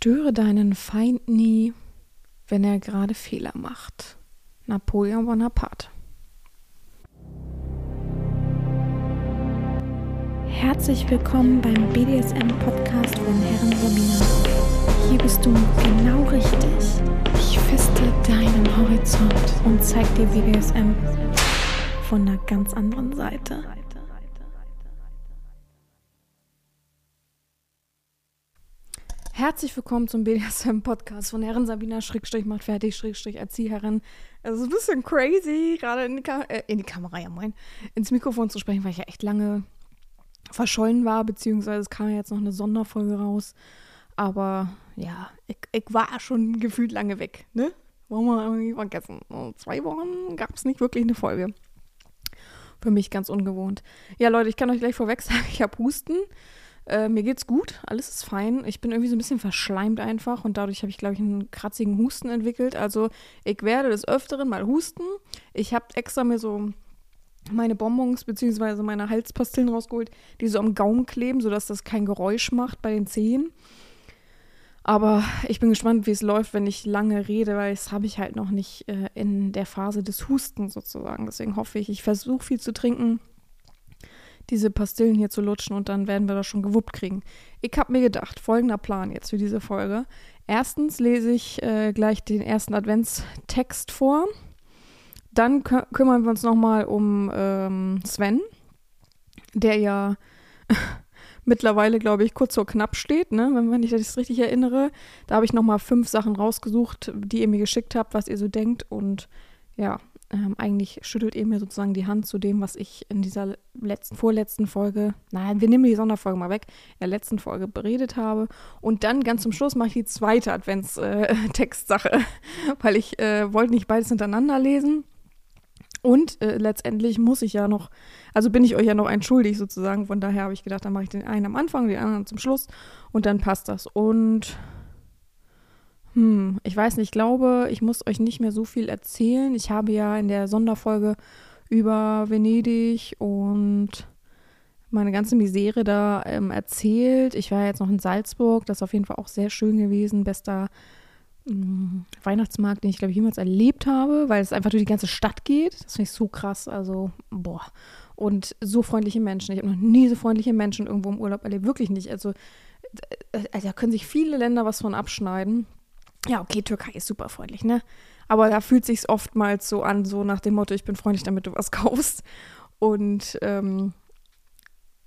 Störe deinen Feind nie, wenn er gerade Fehler macht. Napoleon Bonaparte. Herzlich willkommen beim BDSM-Podcast von Herren Sabina. Hier bist du genau richtig. Ich feste deinen Horizont und zeig dir BDSM von einer ganz anderen Seite. Herzlich willkommen zum BDSM-Podcast von Herren Sabina Schrägstrich macht fertig, Schrägstrich Erzieherin. Es ist ein bisschen crazy, gerade in, äh, in, die Kamera, ja moin, ins Mikrofon zu sprechen, weil ich ja echt lange verschollen war, beziehungsweise es kam ja jetzt noch eine Sonderfolge raus. Aber ja, ich, ich war schon gefühlt lange weg, ne? Wollen wir irgendwie vergessen. Zwei Wochen gab es nicht wirklich eine Folge. Für mich ganz ungewohnt. Ja, Leute, ich kann euch gleich vorweg sagen, ich habe Husten. Äh, mir geht's gut, alles ist fein. Ich bin irgendwie so ein bisschen verschleimt einfach und dadurch habe ich, glaube ich, einen kratzigen Husten entwickelt. Also ich werde des Öfteren mal husten. Ich habe extra mir so meine Bonbons bzw. meine Halspastillen rausgeholt, die so am Gaumen kleben, sodass das kein Geräusch macht bei den Zehen. Aber ich bin gespannt, wie es läuft, wenn ich lange rede, weil das habe ich halt noch nicht äh, in der Phase des Hustens sozusagen. Deswegen hoffe ich, ich versuche viel zu trinken diese Pastillen hier zu lutschen und dann werden wir das schon gewuppt kriegen. Ich habe mir gedacht, folgender Plan jetzt für diese Folge. Erstens lese ich äh, gleich den ersten Adventstext vor. Dann kü kümmern wir uns nochmal um ähm, Sven, der ja mittlerweile, glaube ich, kurz vor knapp steht, ne? wenn, wenn ich das richtig erinnere. Da habe ich nochmal fünf Sachen rausgesucht, die ihr mir geschickt habt, was ihr so denkt. Und ja, ähm, eigentlich schüttelt ihr mir sozusagen die Hand zu dem, was ich in dieser letzten, vorletzten Folge, nein, wir nehmen die Sonderfolge mal weg, in der letzten Folge beredet habe. Und dann ganz zum Schluss mache ich die zweite Adventstextsache, äh, weil ich äh, wollte nicht beides hintereinander lesen. Und äh, letztendlich muss ich ja noch, also bin ich euch ja noch ein schuldig sozusagen. Von daher habe ich gedacht, dann mache ich den einen am Anfang, den anderen zum Schluss und dann passt das. Und hm, ich weiß nicht, ich glaube, ich muss euch nicht mehr so viel erzählen. Ich habe ja in der Sonderfolge über Venedig und meine ganze Misere da ähm, erzählt. Ich war jetzt noch in Salzburg, das ist auf jeden Fall auch sehr schön gewesen. Bester mh, hm, Weihnachtsmarkt, den ich, glaube ich, jemals erlebt habe, weil es einfach durch die ganze Stadt geht. Das finde ich so krass. Also, boah. Und so freundliche Menschen. Ich habe noch nie so freundliche Menschen irgendwo im Urlaub erlebt. Wirklich nicht. Also, also da können sich viele Länder was von abschneiden. Ja, okay, Türkei ist super freundlich, ne? Aber da fühlt sich oftmals so an, so nach dem Motto, ich bin freundlich, damit du was kaufst. Und ähm,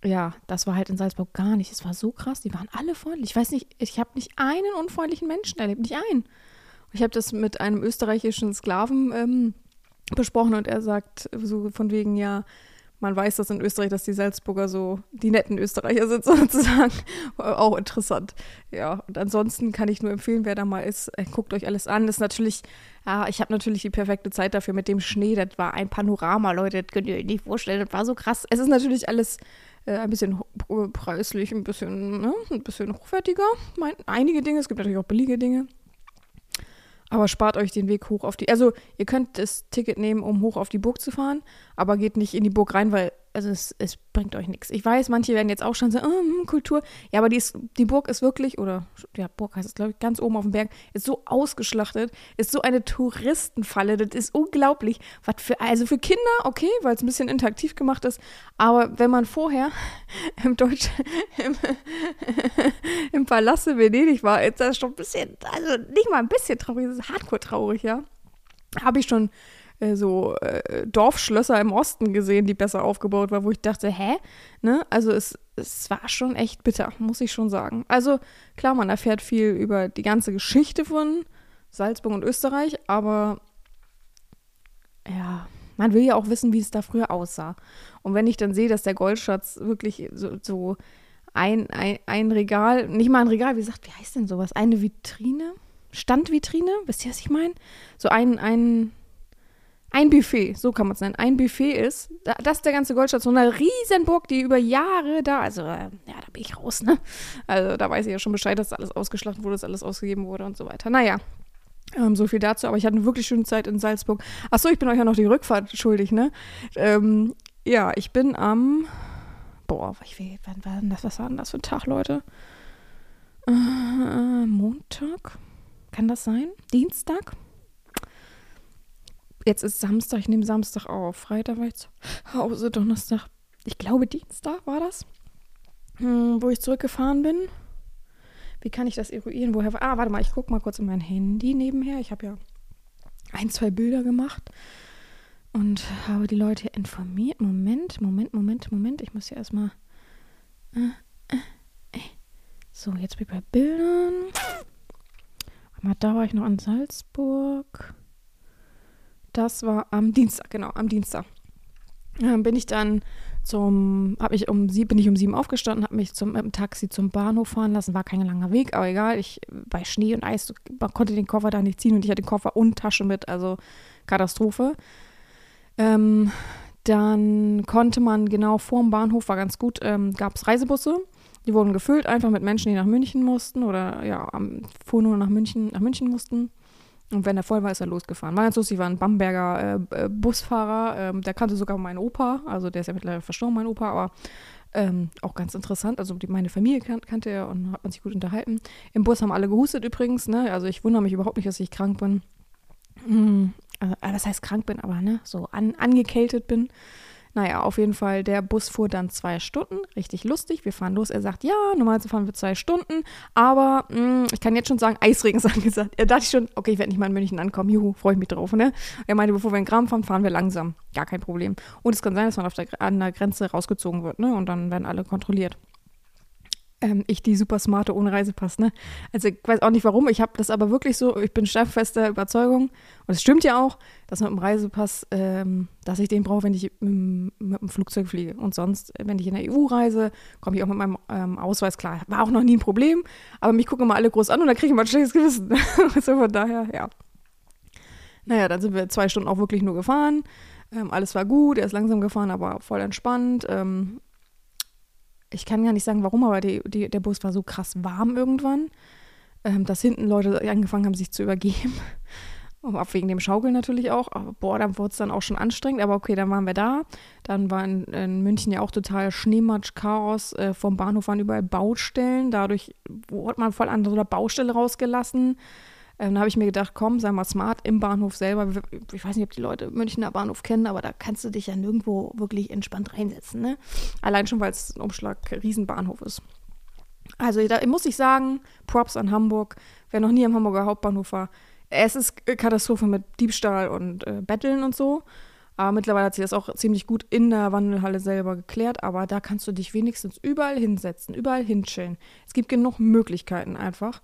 ja, das war halt in Salzburg gar nicht. Es war so krass, die waren alle freundlich. Ich weiß nicht, ich habe nicht einen unfreundlichen Menschen erlebt, nicht einen. Ich habe das mit einem österreichischen Sklaven ähm, besprochen und er sagt so von wegen, ja, man weiß das in Österreich, dass die Salzburger so die netten Österreicher sind sozusagen. Auch interessant. Ja, und ansonsten kann ich nur empfehlen, wer da mal ist, äh, guckt euch alles an. Das ist natürlich, ja, ich habe natürlich die perfekte Zeit dafür mit dem Schnee. Das war ein Panorama, Leute, das könnt ihr euch nicht vorstellen. Das war so krass. Es ist natürlich alles äh, ein bisschen preislich, ein bisschen, ne, ein bisschen hochwertiger. Mein, einige Dinge, es gibt natürlich auch billige Dinge. Aber spart euch den Weg hoch auf die. Also, ihr könnt das Ticket nehmen, um hoch auf die Burg zu fahren, aber geht nicht in die Burg rein, weil also es, es bringt euch nichts. Ich weiß, manche werden jetzt auch schon sagen, oh, Kultur. Ja, aber die, ist, die Burg ist wirklich, oder ja, Burg heißt es, glaube ich, ganz oben auf dem Berg, ist so ausgeschlachtet, ist so eine Touristenfalle. Das ist unglaublich. Was für, also für Kinder, okay, weil es ein bisschen interaktiv gemacht ist. Aber wenn man vorher im Deutsch, im, im Palace Venedig war, ist das schon ein bisschen, also nicht mal ein bisschen traurig, das ist hardcore traurig, ja. Habe ich schon äh, so äh, Dorfschlösser im Osten gesehen, die besser aufgebaut waren, wo ich dachte, hä? Ne? Also es, es war schon echt bitter, muss ich schon sagen. Also klar, man erfährt viel über die ganze Geschichte von Salzburg und Österreich, aber ja, man will ja auch wissen, wie es da früher aussah. Und wenn ich dann sehe, dass der Goldschatz wirklich so, so ein, ein, ein Regal, nicht mal ein Regal, wie gesagt, wie heißt denn sowas? Eine Vitrine? Standvitrine? Wisst ihr, was ich meine? So ein, ein, ein Buffet, so kann man es nennen, ein Buffet ist, das ist der ganze Goldstadt, so eine Riesenburg, die über Jahre da, also äh, ja, da bin ich raus, ne? Also da weiß ich ja schon Bescheid, dass alles ausgeschlachtet wurde, dass alles ausgegeben wurde und so weiter. Naja, ähm, so viel dazu, aber ich hatte eine wirklich schöne Zeit in Salzburg. Achso, ich bin euch ja noch die Rückfahrt schuldig, ne? Ähm, ja, ich bin am, boah, ich will, wann war was war denn das für ein Tag, Leute? Äh? Montag. Kann das sein? Dienstag? Jetzt ist Samstag, ich nehme Samstag auf. Freitag war ich zu Hause, Donnerstag. Ich glaube, Dienstag war das, hm, wo ich zurückgefahren bin. Wie kann ich das eruieren? Woher? Ah, warte mal, ich gucke mal kurz in mein Handy nebenher. Ich habe ja ein, zwei Bilder gemacht und habe die Leute informiert. Moment, Moment, Moment, Moment. Ich muss hier erstmal. Äh, äh, äh. So, jetzt bin ich bei Bildern. Da war ich noch in Salzburg. Das war am Dienstag, genau, am Dienstag. Ähm, bin ich dann zum, habe ich um sieben, bin ich um sieben aufgestanden, habe mich zum, mit dem Taxi zum Bahnhof fahren lassen. War kein langer Weg, aber egal. Ich bei Schnee und Eis man konnte den Koffer da nicht ziehen und ich hatte den Koffer und Tasche mit, also Katastrophe. Ähm, dann konnte man genau vor dem Bahnhof, war ganz gut, ähm, gab es Reisebusse. Die wurden gefüllt, einfach mit Menschen, die nach München mussten oder ja, fuhren nur nach München, nach München mussten. Und wenn er voll war, ist er losgefahren. War ganz lustig, war ein Bamberger äh, äh, Busfahrer, ähm, der kannte sogar meinen Opa, also der ist ja mittlerweile verstorben, mein Opa, aber ähm, auch ganz interessant. Also die, meine Familie kan kannte er und hat man sich gut unterhalten. Im Bus haben alle gehustet übrigens, ne? Also ich wundere mich überhaupt nicht, dass ich krank bin. Hm, also, was heißt krank bin, aber ne, so an, angekältet bin. Naja, auf jeden Fall, der Bus fuhr dann zwei Stunden, richtig lustig. Wir fahren los. Er sagt, ja, normalerweise fahren wir zwei Stunden, aber mh, hm, ich kann jetzt schon sagen, Eisregen ist angesagt. Er dachte schon, okay, ich werde nicht mal in München ankommen, juhu, freue ich mich drauf, ne? Er meinte, bevor wir in Gram fahren, fahren wir langsam. Gar kein Problem. Und es kann sein, dass man auf der, an der Grenze rausgezogen wird, ne? Und dann werden alle kontrolliert ähm, ich die super smarte ohne Reisepass, ne? Also ich weiß auch nicht warum, ich habe das aber wirklich so, ich bin steifester Überzeugung und es stimmt ja auch, dass mit dem Reisepass, ähm, dass ich den brauche, wenn ich mit, mit, dem Flugzeug fliege. Und sonst, wenn ich in der EU reise, komme ich auch mit meinem ähm, Ausweis klar. War auch noch nie ein Problem, aber mich gucken immer alle groß an und dann kriege ich mal ein schlechtes Gewissen. also von daher, ja. Naja, dann sind wir zwei Stunden auch wirklich nur gefahren. Ähm, alles war gut, er ist langsam gefahren, aber voll entspannt. Ähm, ich kann gar nicht sagen, warum, aber die, die, der Bus war so krass warm irgendwann, ähm, dass hinten Leute angefangen haben, sich zu übergeben. Ab wegen dem Schaukeln natürlich auch. Aber boah, dann wurde es dann auch schon anstrengend. Aber okay, dann waren wir da. Dann war in, in München ja auch total Schneematsch, Chaos. Äh, vom Bahnhof waren überall Baustellen. Dadurch wurde man voll an so einer Baustelle rausgelassen. Ähm, da habe ich mir gedacht, komm, sei mal smart im Bahnhof selber. Ich weiß nicht, ob die Leute Münchner Bahnhof kennen, aber da kannst du dich ja nirgendwo wirklich entspannt reinsetzen. Ne? Allein schon, weil es ein Umschlag Riesenbahnhof ist. Also da muss ich sagen, Props an Hamburg. Wer noch nie am Hamburger Hauptbahnhof war, es ist Katastrophe mit Diebstahl und äh, Betteln und so. Aber mittlerweile hat sich das auch ziemlich gut in der Wandelhalle selber geklärt. Aber da kannst du dich wenigstens überall hinsetzen, überall hinchillen. Es gibt genug Möglichkeiten einfach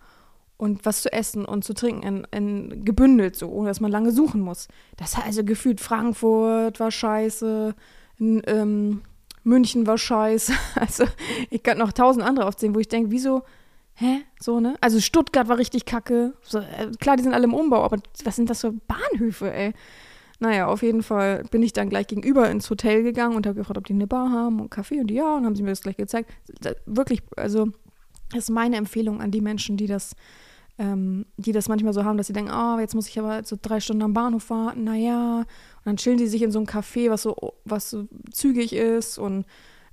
und was zu essen und zu trinken in, in gebündelt so, ohne dass man lange suchen muss. Das hat also gefühlt Frankfurt war scheiße, in, ähm, München war scheiße. Also ich kann noch tausend andere aufzählen, wo ich denke, wieso, hä, so ne? Also Stuttgart war richtig kacke. So, äh, klar, die sind alle im Umbau, aber was sind das für Bahnhöfe, ey? Naja, auf jeden Fall bin ich dann gleich gegenüber ins Hotel gegangen und habe gefragt, ob die eine Bar haben und Kaffee und ja, und haben sie mir das gleich gezeigt. Wirklich, also das ist meine Empfehlung an die Menschen, die das ähm, die das manchmal so haben, dass sie denken, oh, jetzt muss ich aber so drei Stunden am Bahnhof warten, naja. Und dann chillen die sich in so einem Café, was so, was so zügig ist und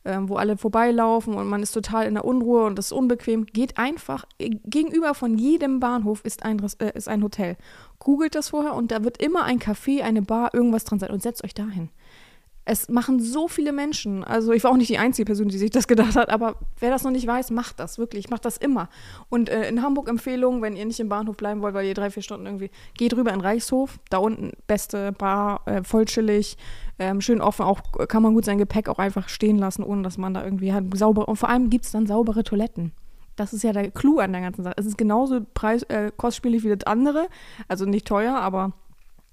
ähm, wo alle vorbeilaufen und man ist total in der Unruhe und das ist unbequem. Geht einfach, äh, gegenüber von jedem Bahnhof ist ein, äh, ist ein Hotel. Googelt das vorher und da wird immer ein Café, eine Bar, irgendwas dran sein und setzt euch dahin. Es machen so viele Menschen. Also ich war auch nicht die einzige Person, die sich das gedacht hat, aber wer das noch nicht weiß, macht das wirklich. Macht das immer. Und äh, in Hamburg Empfehlung, wenn ihr nicht im Bahnhof bleiben wollt, weil ihr drei, vier Stunden irgendwie, geht rüber in Reichshof. Da unten beste Bar, äh, voll chillig, ähm, schön offen. Auch kann man gut sein Gepäck auch einfach stehen lassen, ohne dass man da irgendwie hat sauber. Und vor allem gibt es dann saubere Toiletten. Das ist ja der Clou an der ganzen Sache. Es ist genauso preis, äh, kostspielig wie das andere. Also nicht teuer, aber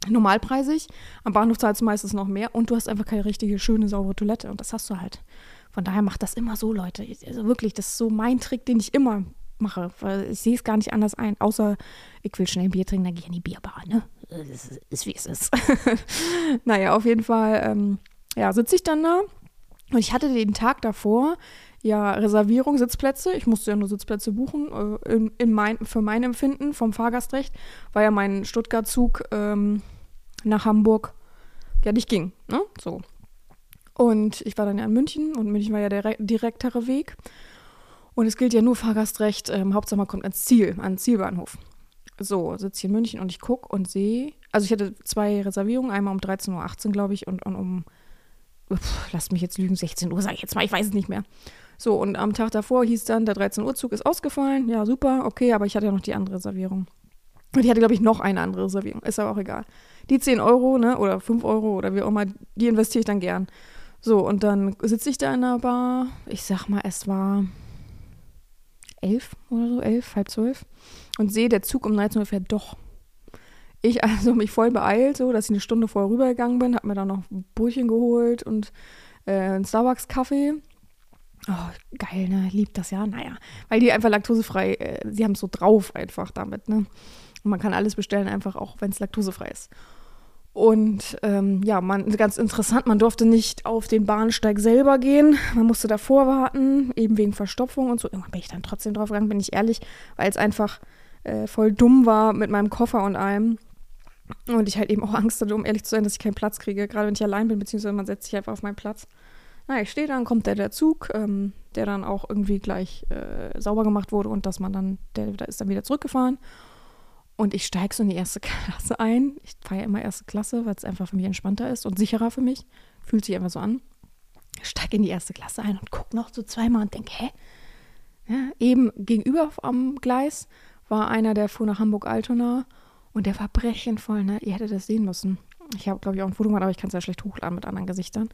normalpreisig. Am Bahnhof zahlst du meistens noch mehr und du hast einfach keine richtige, schöne, saubere Toilette. Und das hast du halt. Von daher macht das immer so, Leute. Also wirklich, das ist so mein Trick, den ich immer mache. Ich sehe es gar nicht anders ein. Außer ich will schnell ein Bier trinken, dann gehe ich in die Bierbar. Ne? Das ist, ist wie es ist. naja, auf jeden Fall, ähm, ja, sitze ich dann da. Und ich hatte den Tag davor ja Reservierung, Sitzplätze. Ich musste ja nur Sitzplätze buchen. Äh, in, in mein, für mein Empfinden vom Fahrgastrecht, weil ja mein Stuttgart-Zug ähm, nach Hamburg ja nicht ging. Ne? So. Und ich war dann ja in München und München war ja der direktere Weg. Und es gilt ja nur Fahrgastrecht, ähm, Hauptsache man kommt ans Ziel, ans Zielbahnhof. So, sitze hier in München und ich gucke und sehe, also ich hatte zwei Reservierungen, einmal um 13.18 Uhr, glaube ich, und, und um, pff, lasst mich jetzt lügen, 16 Uhr, sage ich jetzt mal, ich weiß es nicht mehr. So, und am Tag davor hieß dann, der 13 Uhr Zug ist ausgefallen. Ja, super, okay, aber ich hatte ja noch die andere Reservierung. Und ich hatte, glaube ich, noch eine andere Reservierung. Ist aber auch egal. Die 10 Euro, ne, oder 5 Euro oder wie auch immer, die investiere ich dann gern. So, und dann sitze ich da in der Bar. Ich sag mal, es war elf oder so, elf, halb zwölf. Und sehe, der Zug um 19 Uhr fährt doch. Ich also mich voll beeilt, so, dass ich eine Stunde vorher rübergegangen bin, habe mir dann noch ein Brötchen geholt und äh, einen Starbucks-Kaffee. Oh, geil, ne? Liebt das ja. Naja, weil die einfach laktosefrei, äh, sie haben es so drauf einfach damit, ne? Und man kann alles bestellen, einfach auch, wenn es laktosefrei ist. Und ähm, ja, man, ganz interessant, man durfte nicht auf den Bahnsteig selber gehen. Man musste davor warten, eben wegen Verstopfung und so. Irgendwann bin ich dann trotzdem drauf gegangen, bin ich ehrlich, weil es einfach äh, voll dumm war mit meinem Koffer und allem. Und ich halt eben auch Angst hatte, um ehrlich zu sein, dass ich keinen Platz kriege, gerade wenn ich allein bin, beziehungsweise man setzt sich einfach auf meinen Platz. Na, ich stehe dann, kommt der, der Zug, ähm, der dann auch irgendwie gleich äh, sauber gemacht wurde und dass man dann, der, der ist dann wieder zurückgefahren. Und ich steige so in die erste Klasse ein. Ich fahre ja immer erste Klasse, weil es einfach für mich entspannter ist und sicherer für mich. Fühlt sich einfach so an. Ich steige in die erste Klasse ein und gucke noch so zweimal und denke, hä? Ja, eben gegenüber am Gleis war einer, der fuhr nach Hamburg-Altona und der war brechenvoll, ne? Ihr hättet das sehen müssen. Ich habe, glaube ich, auch ein Foto gemacht, aber ich kann es ja schlecht hochladen mit anderen Gesichtern.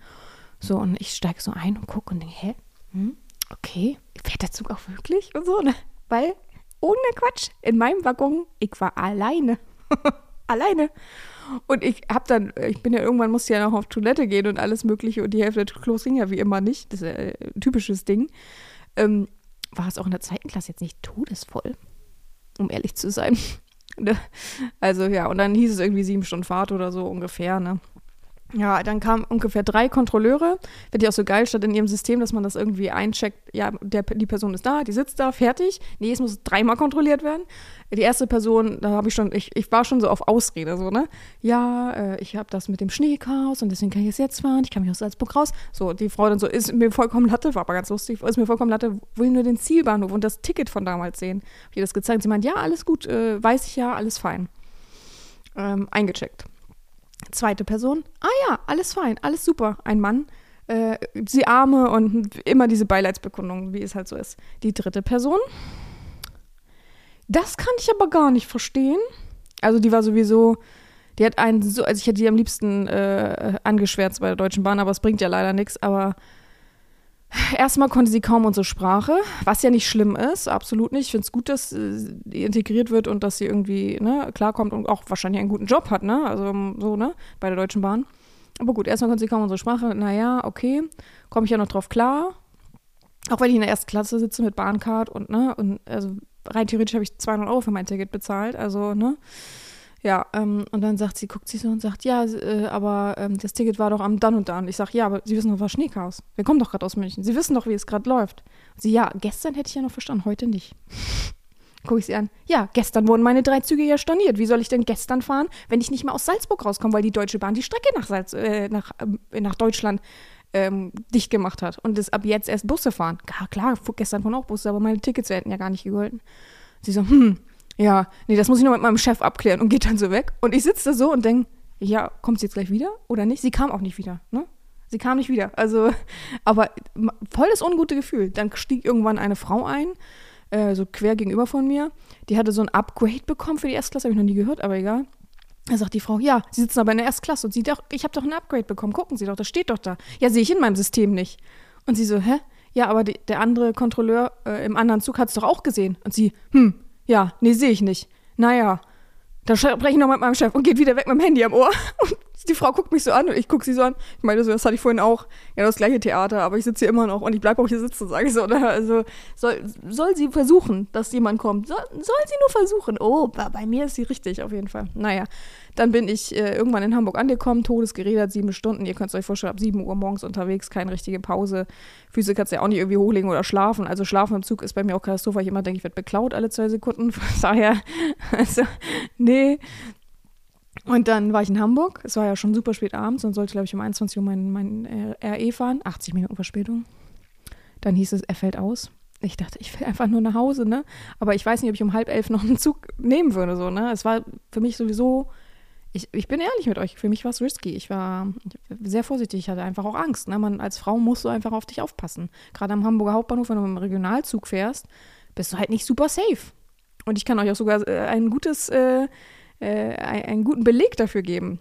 So, und ich steige so ein und gucke und denke, hä? Hm? Okay, fährt der Zug auch wirklich? Und so, ne? Weil ohne Quatsch, in meinem Waggon, ich war alleine. alleine. Und ich hab dann, ich bin ja irgendwann musste ja noch auf Toilette gehen und alles Mögliche und die Hälfte der Klos ging ja wie immer nicht. Das ist ein typisches Ding. Ähm, war es auch in der zweiten Klasse jetzt nicht todesvoll, um ehrlich zu sein. Ne? also ja, und dann hieß es irgendwie sieben Stunden Fahrt oder so ungefähr, ne? Ja, dann kamen ungefähr drei Kontrolleure. Finde ich auch so geil, statt in ihrem System, dass man das irgendwie eincheckt. Ja, der, die Person ist da, die sitzt da, fertig. Nee, es muss dreimal kontrolliert werden. Die erste Person, da habe ich schon, ich, ich war schon so auf Ausrede, so, ne? Ja, äh, ich habe das mit dem Schneechaos und deswegen kann ich es jetzt fahren. Ich kann mich aus Salzburg raus. So, die Frau dann so, ist mir vollkommen Latte, war aber ganz lustig, ist mir vollkommen Latte, will nur den Zielbahnhof und das Ticket von damals sehen. Hab ihr das gezeigt. Sie meint, ja, alles gut, äh, weiß ich ja, alles fein. Ähm, eingecheckt. Zweite Person, ah ja, alles fein, alles super. Ein Mann, äh, sie Arme und immer diese Beileidsbekundung, wie es halt so ist. Die dritte Person, das kann ich aber gar nicht verstehen. Also die war sowieso, die hat einen so, also ich hätte die am liebsten äh, angeschwärzt bei der Deutschen Bahn, aber es bringt ja leider nichts. Aber Erstmal konnte sie kaum unsere Sprache, was ja nicht schlimm ist, absolut nicht. Ich finde es gut, dass sie integriert wird und dass sie irgendwie ne, klarkommt und auch wahrscheinlich einen guten Job hat, ne? Also so, ne? Bei der Deutschen Bahn. Aber gut, erstmal konnte sie kaum unsere Sprache. Naja, okay, komme ich ja noch drauf klar. Auch wenn ich in der ersten Klasse sitze mit Bahncard und, ne? Und also rein theoretisch habe ich 200 Euro für mein Ticket bezahlt, also, ne? Ja, ähm, und dann sagt sie, guckt sie so und sagt, ja, äh, aber ähm, das Ticket war doch am dann und dann. Ich sage, ja, aber Sie wissen doch, was Schneechaos. Wir kommen doch gerade aus München. Sie wissen doch, wie es gerade läuft. Sie, ja, gestern hätte ich ja noch verstanden, heute nicht. Gucke ich sie an. Ja, gestern wurden meine drei Züge ja storniert. Wie soll ich denn gestern fahren, wenn ich nicht mehr aus Salzburg rauskomme, weil die Deutsche Bahn die Strecke nach, Salz, äh, nach, äh, nach Deutschland ähm, dicht gemacht hat und es ab jetzt erst Busse fahren. Ja, klar, gestern fuhren auch Busse, aber meine Tickets hätten ja gar nicht gegolten. Sie so, hm, ja, nee, das muss ich noch mit meinem Chef abklären und geht dann so weg. Und ich sitze da so und denke, ja, kommt sie jetzt gleich wieder oder nicht? Sie kam auch nicht wieder, ne? Sie kam nicht wieder. Also, aber voll das ungute Gefühl. Dann stieg irgendwann eine Frau ein, äh, so quer gegenüber von mir. Die hatte so ein Upgrade bekommen für die Erstklasse, habe ich noch nie gehört, aber egal. Da sagt die Frau, ja, Sie sitzen aber in der Erstklasse und sie doch, ich habe doch ein Upgrade bekommen. Gucken Sie doch, das steht doch da. Ja, sehe ich in meinem System nicht. Und sie so, hä? Ja, aber die, der andere Kontrolleur äh, im anderen Zug hat es doch auch gesehen. Und sie, hm, ja, nee, sehe ich nicht. Naja, da spreche ich noch mit meinem Chef und geht wieder weg mit dem Handy am Ohr. Und die Frau guckt mich so an und ich gucke sie so an. Ich meine, so, das hatte ich vorhin auch. Ja, das gleiche Theater, aber ich sitze hier immer noch und ich bleibe auch hier sitzen, sage ich so. Ne? Also soll, soll sie versuchen, dass jemand kommt. Soll, soll sie nur versuchen. Oh, bei, mir ist sie richtig, auf jeden Fall. Naja, dann bin ich äh, irgendwann in Hamburg angekommen, todesgeredet, sieben Stunden. Ihr könnt es euch vorstellen, ab sieben Uhr morgens unterwegs, keine richtige Pause. Füße kannst du ja auch nicht irgendwie hochlegen oder schlafen. Also schlafen im Zug ist bei mir auch Katastrophe, weil ich immer denke, ich werde beklaut alle zwei Sekunden. Von daher, also, nee. Und dann war ich in Hamburg. Es war ja schon super spät abends und sollte, glaube ich, um 21 Uhr mein, mein äh, RE fahren. 80 Minuten Verspätung. Dann hieß es, er fällt aus. ich dachte, ich will einfach nur nach Hause, ne? Aber ich weiß nicht, ob ich um halb elf noch einen Zug nehmen würde, so, ne? Es war für mich sowieso, ich, ich bin ehrlich mit euch, für mich war es risky. Ich war sehr vorsichtig, ich hatte einfach auch Angst. Ne? Man, als Frau musst du einfach auf dich aufpassen. Gerade am Hamburger Hauptbahnhof, wenn du mit dem Regionalzug fährst, bist du halt nicht super safe. Und ich kann euch auch sogar äh, ein gutes, äh, äh, einen guten Beleg dafür geben.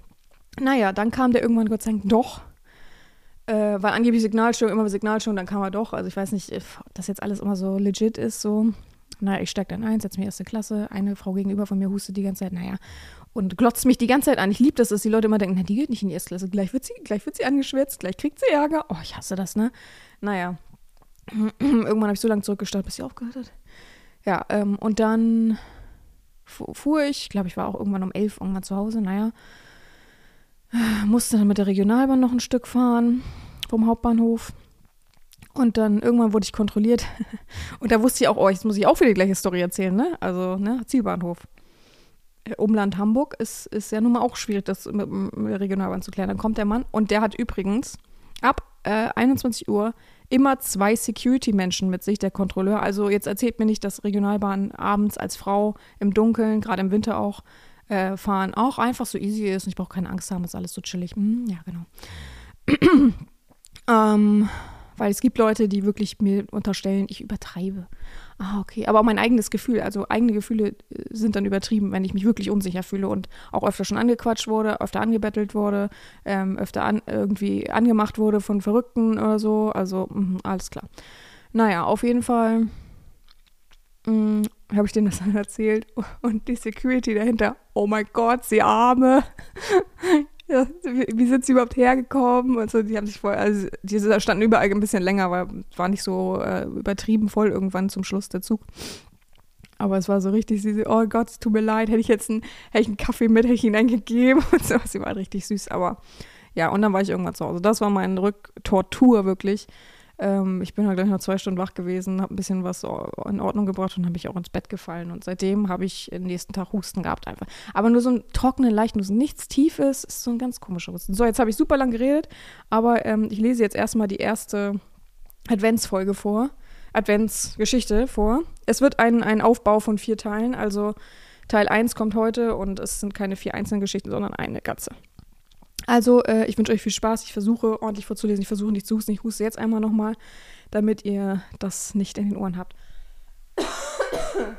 Naja, dann kam der irgendwann Gott sei Dank doch. Äh, weil angeblich Signalstörung, immer Signalstörung, dann kam er doch. Also ich weiß nicht, ob das jetzt alles immer so legit ist, so. Naja, ich steig dann ein, setze mich erste Klasse. Eine Frau gegenüber von mir hustet die ganze Zeit, naja, und glotzt mich die ganze Zeit an. Ich liebe das, dass die Leute immer denken, na, die geht nicht in die erste Klasse. Gleich wird sie, gleich wird sie angeschwitzt, gleich kriegt sie Ärger. Oh, ich hasse das, ne? Naja. Irgendwann habe ich so lange zurückgestartet, bis sie aufgehört hat. Ja, ähm, und dann fuhr ich, glaube ich, war auch irgendwann um elf irgendwann zu Hause, naja. Musste dann mit der Regionalbahn noch ein Stück fahren vom Hauptbahnhof. Und dann irgendwann wurde ich kontrolliert. Und da wusste ich auch, oh, jetzt muss ich auch wieder die gleiche Story erzählen, ne? Also, ne, Zielbahnhof. Äh, Umland Hamburg ist, ist ja nun mal auch schwierig, das mit, mit der Regionalbahn zu klären. Dann kommt der Mann und der hat übrigens ab äh, 21 Uhr immer zwei Security-Menschen mit sich, der Kontrolleur. Also jetzt erzählt mir nicht, dass Regionalbahn abends als Frau im Dunkeln, gerade im Winter auch, äh, fahren auch einfach so easy ist und ich brauche keine Angst haben, ist alles so chillig. Hm, ja, genau. ähm, weil es gibt Leute, die wirklich mir unterstellen, ich übertreibe. Ah, okay. Aber auch mein eigenes Gefühl, also eigene Gefühle äh, sind dann übertrieben, wenn ich mich wirklich unsicher fühle und auch öfter schon angequatscht wurde, öfter angebettelt wurde, ähm, öfter an, irgendwie angemacht wurde von Verrückten oder so. Also, mh, alles klar. Naja, auf jeden Fall mm, habe ich denen das dann erzählt. Und die Security dahinter, oh mein Gott, sie Arme. Ja, wie sind sie überhaupt hergekommen? Und so, die haben sich vorher, also die standen überall ein bisschen länger, weil war nicht so äh, übertrieben voll irgendwann zum Schluss der Zug. Aber es war so richtig, sie so, oh Gott, es tut mir leid, hätte ich jetzt einen, hätte ich einen Kaffee mit, hätte ich ihnen einen gegeben und so. Sie war richtig süß, aber ja, und dann war ich irgendwann zu Hause. Das war meine Rücktortur wirklich. Ähm, ich bin halt gleich noch zwei Stunden wach gewesen, habe ein bisschen was in Ordnung gebracht und habe ich auch ins Bett gefallen. Und seitdem habe ich den nächsten Tag Husten gehabt einfach. Aber nur so ein trockenen, leichten Husten, nichts Tiefes, ist so ein ganz komischer Husten. So, jetzt habe ich super lang geredet, aber ähm, ich lese jetzt erstmal die erste Adventsfolge vor. Adventsgeschichte vor. Es wird ein, ein Aufbau von vier Teilen, also Teil 1 kommt heute und es sind keine vier einzelnen Geschichten, sondern eine ganze. Also, äh, ich wünsche euch viel Spaß. Ich versuche ordentlich vorzulesen. Ich versuche nicht zu husten. Ich huste jetzt einmal nochmal, damit ihr das nicht in den Ohren habt.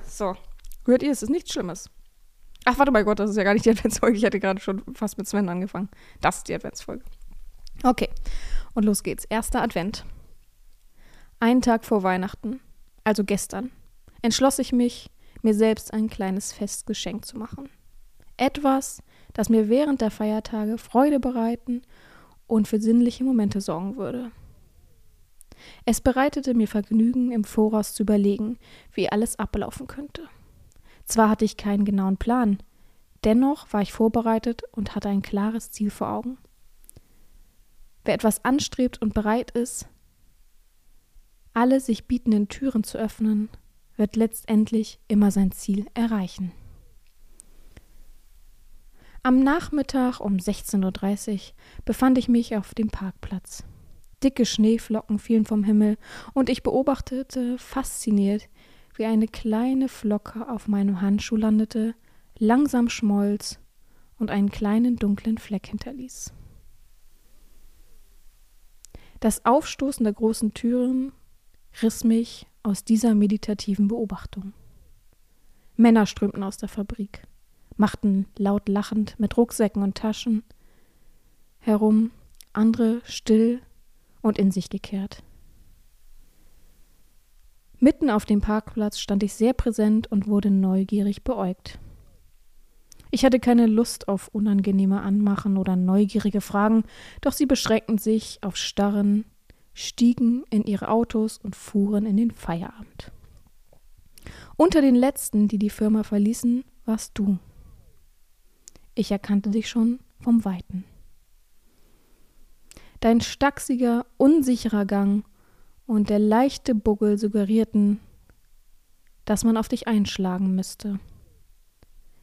so. Hört ihr, es ist nichts Schlimmes. Ach, warte mal Gott, das ist ja gar nicht die Adventsfolge. Ich hatte gerade schon fast mit Sven angefangen. Das ist die Adventsfolge. Okay. Und los geht's. Erster Advent. Einen Tag vor Weihnachten, also gestern, entschloss ich mich, mir selbst ein kleines Festgeschenk zu machen. Etwas, das mir während der Feiertage Freude bereiten und für sinnliche Momente sorgen würde. Es bereitete mir Vergnügen, im Voraus zu überlegen, wie alles ablaufen könnte. Zwar hatte ich keinen genauen Plan, dennoch war ich vorbereitet und hatte ein klares Ziel vor Augen. Wer etwas anstrebt und bereit ist, alle sich bietenden Türen zu öffnen, wird letztendlich immer sein Ziel erreichen. Am Nachmittag um 16.30 Uhr befand ich mich auf dem Parkplatz. Dicke Schneeflocken fielen vom Himmel und ich beobachtete fasziniert, wie eine kleine Flocke auf meinem Handschuh landete, langsam schmolz und einen kleinen dunklen Fleck hinterließ. Das Aufstoßen der großen Türen riss mich aus dieser meditativen Beobachtung. Männer strömten aus der Fabrik machten laut lachend mit Rucksäcken und Taschen herum, andere still und in sich gekehrt. Mitten auf dem Parkplatz stand ich sehr präsent und wurde neugierig beäugt. Ich hatte keine Lust auf unangenehme Anmachen oder neugierige Fragen, doch sie beschränkten sich auf Starren, stiegen in ihre Autos und fuhren in den Feierabend. Unter den letzten, die die Firma verließen, warst du. Ich erkannte dich schon vom Weiten. Dein stachsiger, unsicherer Gang und der leichte Buckel suggerierten, dass man auf dich einschlagen müsste.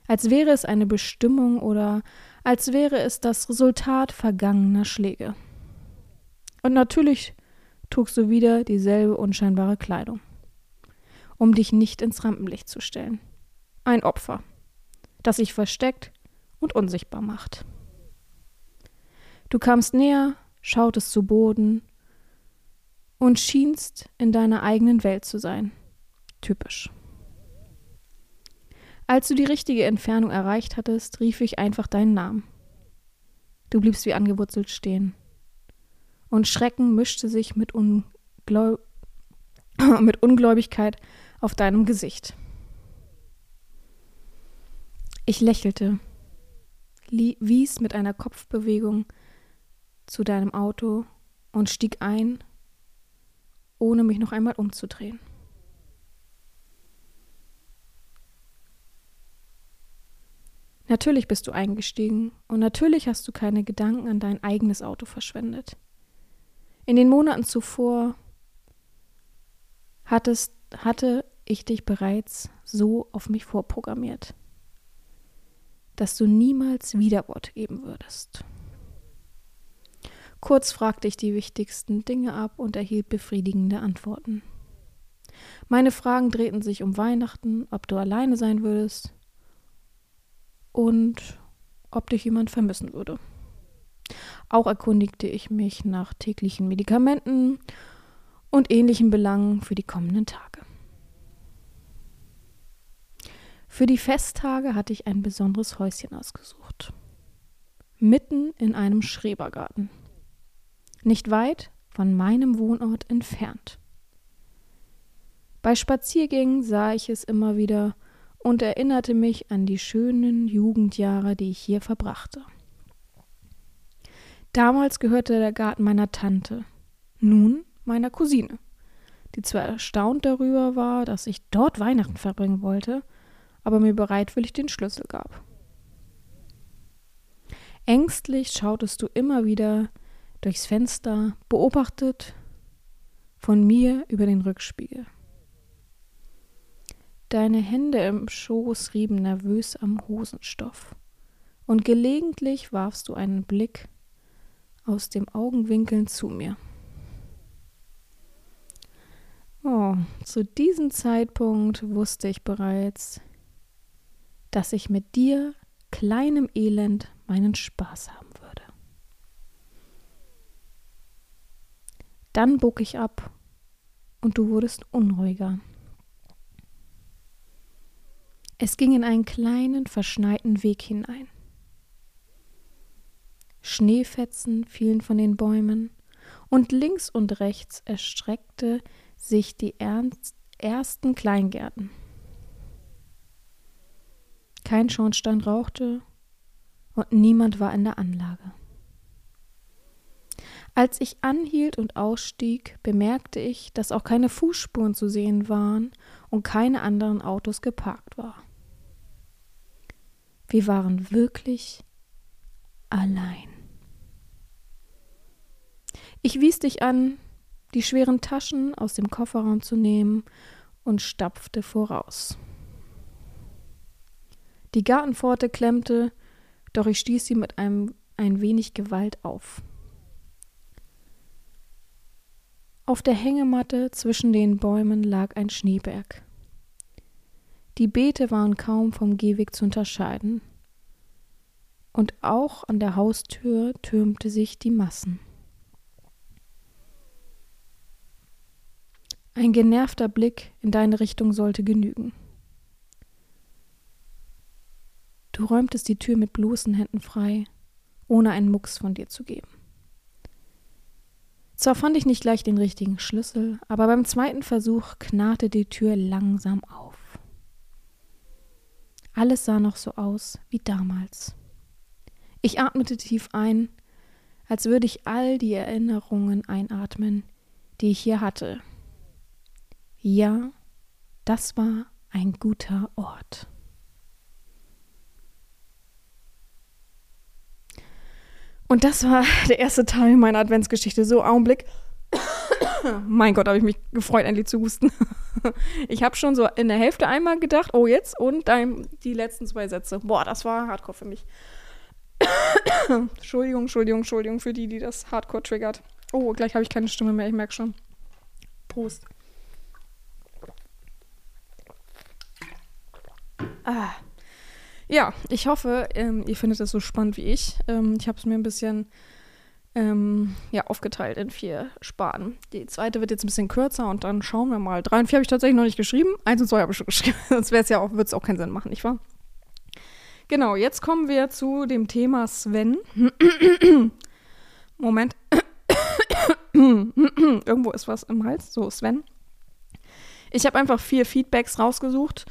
Als wäre es eine Bestimmung oder als wäre es das Resultat vergangener Schläge. Und natürlich trugst du wieder dieselbe unscheinbare Kleidung. um dich nicht ins Rampenlicht zu stellen. Ein Opfer, das sich versteckt und unsichtbar macht. Du kamst näher, schautest zu Boden und schienst in deiner eigenen Welt zu sein. Typisch. Als du die richtige Entfernung erreicht hattest, rief ich einfach deinen Namen. Du bliebst wie angewurzelt stehen. Und Schrecken mischte sich mit, Ungläu mit Ungläubigkeit auf deinem Gesicht. Ich lächelte, wies mit einer Kopfbewegung zu deinem Auto und stieg ein, ohne mich noch einmal umzudrehen. Natürlich bist du eingestiegen und natürlich hast du keine Gedanken an dein eigenes Auto verschwendet. In den Monaten zuvor hattest, hatte ich dich bereits so auf mich vorprogrammiert, dass du niemals Widerwort geben würdest. Kurz fragte ich die wichtigsten Dinge ab und erhielt befriedigende Antworten. Meine Fragen drehten sich um Weihnachten, ob du alleine sein würdest und ob dich jemand vermissen würde. Auch erkundigte ich mich nach täglichen Medikamenten und ähnlichen Belangen für die kommenden Tage. Für die Festtage hatte ich ein besonderes Häuschen ausgesucht. Mitten in einem Schrebergarten nicht weit von meinem Wohnort entfernt. Bei Spaziergängen sah ich es immer wieder und erinnerte mich an die schönen Jugendjahre, die ich hier verbrachte. Damals gehörte der Garten meiner Tante, nun meiner Cousine, die zwar erstaunt darüber war, dass ich dort Weihnachten verbringen wollte, aber mir bereitwillig den Schlüssel gab. Ängstlich schautest du immer wieder durchs Fenster, beobachtet von mir über den Rückspiegel. Deine Hände im Schoß rieben nervös am Hosenstoff, und gelegentlich warfst du einen Blick aus dem Augenwinkeln zu mir. Oh, zu diesem Zeitpunkt wusste ich bereits, dass ich mit dir, kleinem Elend, meinen Spaß haben Dann bog ich ab und du wurdest unruhiger. Es ging in einen kleinen, verschneiten Weg hinein. Schneefetzen fielen von den Bäumen, und links und rechts erstreckte sich die ersten Kleingärten. Kein Schornstein rauchte und niemand war in der Anlage. Als ich anhielt und ausstieg, bemerkte ich, dass auch keine Fußspuren zu sehen waren und keine anderen Autos geparkt waren. Wir waren wirklich allein. Ich wies dich an, die schweren Taschen aus dem Kofferraum zu nehmen und stapfte voraus. Die Gartenpforte klemmte, doch ich stieß sie mit einem ein wenig Gewalt auf. Auf der Hängematte zwischen den Bäumen lag ein Schneeberg. Die Beete waren kaum vom Gehweg zu unterscheiden. Und auch an der Haustür türmte sich die Massen. Ein genervter Blick in deine Richtung sollte genügen. Du räumtest die Tür mit bloßen Händen frei, ohne einen Mucks von dir zu geben. Zwar fand ich nicht gleich den richtigen Schlüssel, aber beim zweiten Versuch knarrte die Tür langsam auf. Alles sah noch so aus wie damals. Ich atmete tief ein, als würde ich all die Erinnerungen einatmen, die ich hier hatte. Ja, das war ein guter Ort. Und das war der erste Teil meiner Adventsgeschichte. So, Augenblick. mein Gott, habe ich mich gefreut, endlich zu husten. ich habe schon so in der Hälfte einmal gedacht, oh jetzt und dann die letzten zwei Sätze. Boah, das war Hardcore für mich. Entschuldigung, Entschuldigung, Entschuldigung für die, die das Hardcore triggert. Oh, gleich habe ich keine Stimme mehr, ich merke schon. Prost. ah. Ja, ich hoffe, ähm, ihr findet es so spannend wie ich. Ähm, ich habe es mir ein bisschen ähm, ja, aufgeteilt in vier Sparten. Die zweite wird jetzt ein bisschen kürzer und dann schauen wir mal. Drei und vier habe ich tatsächlich noch nicht geschrieben. Eins und zwei habe ich schon geschrieben. Sonst wäre es ja auch, würde es auch keinen Sinn machen, nicht wahr? Genau, jetzt kommen wir zu dem Thema Sven. Moment. Irgendwo ist was im Hals. So, Sven. Ich habe einfach vier Feedbacks rausgesucht.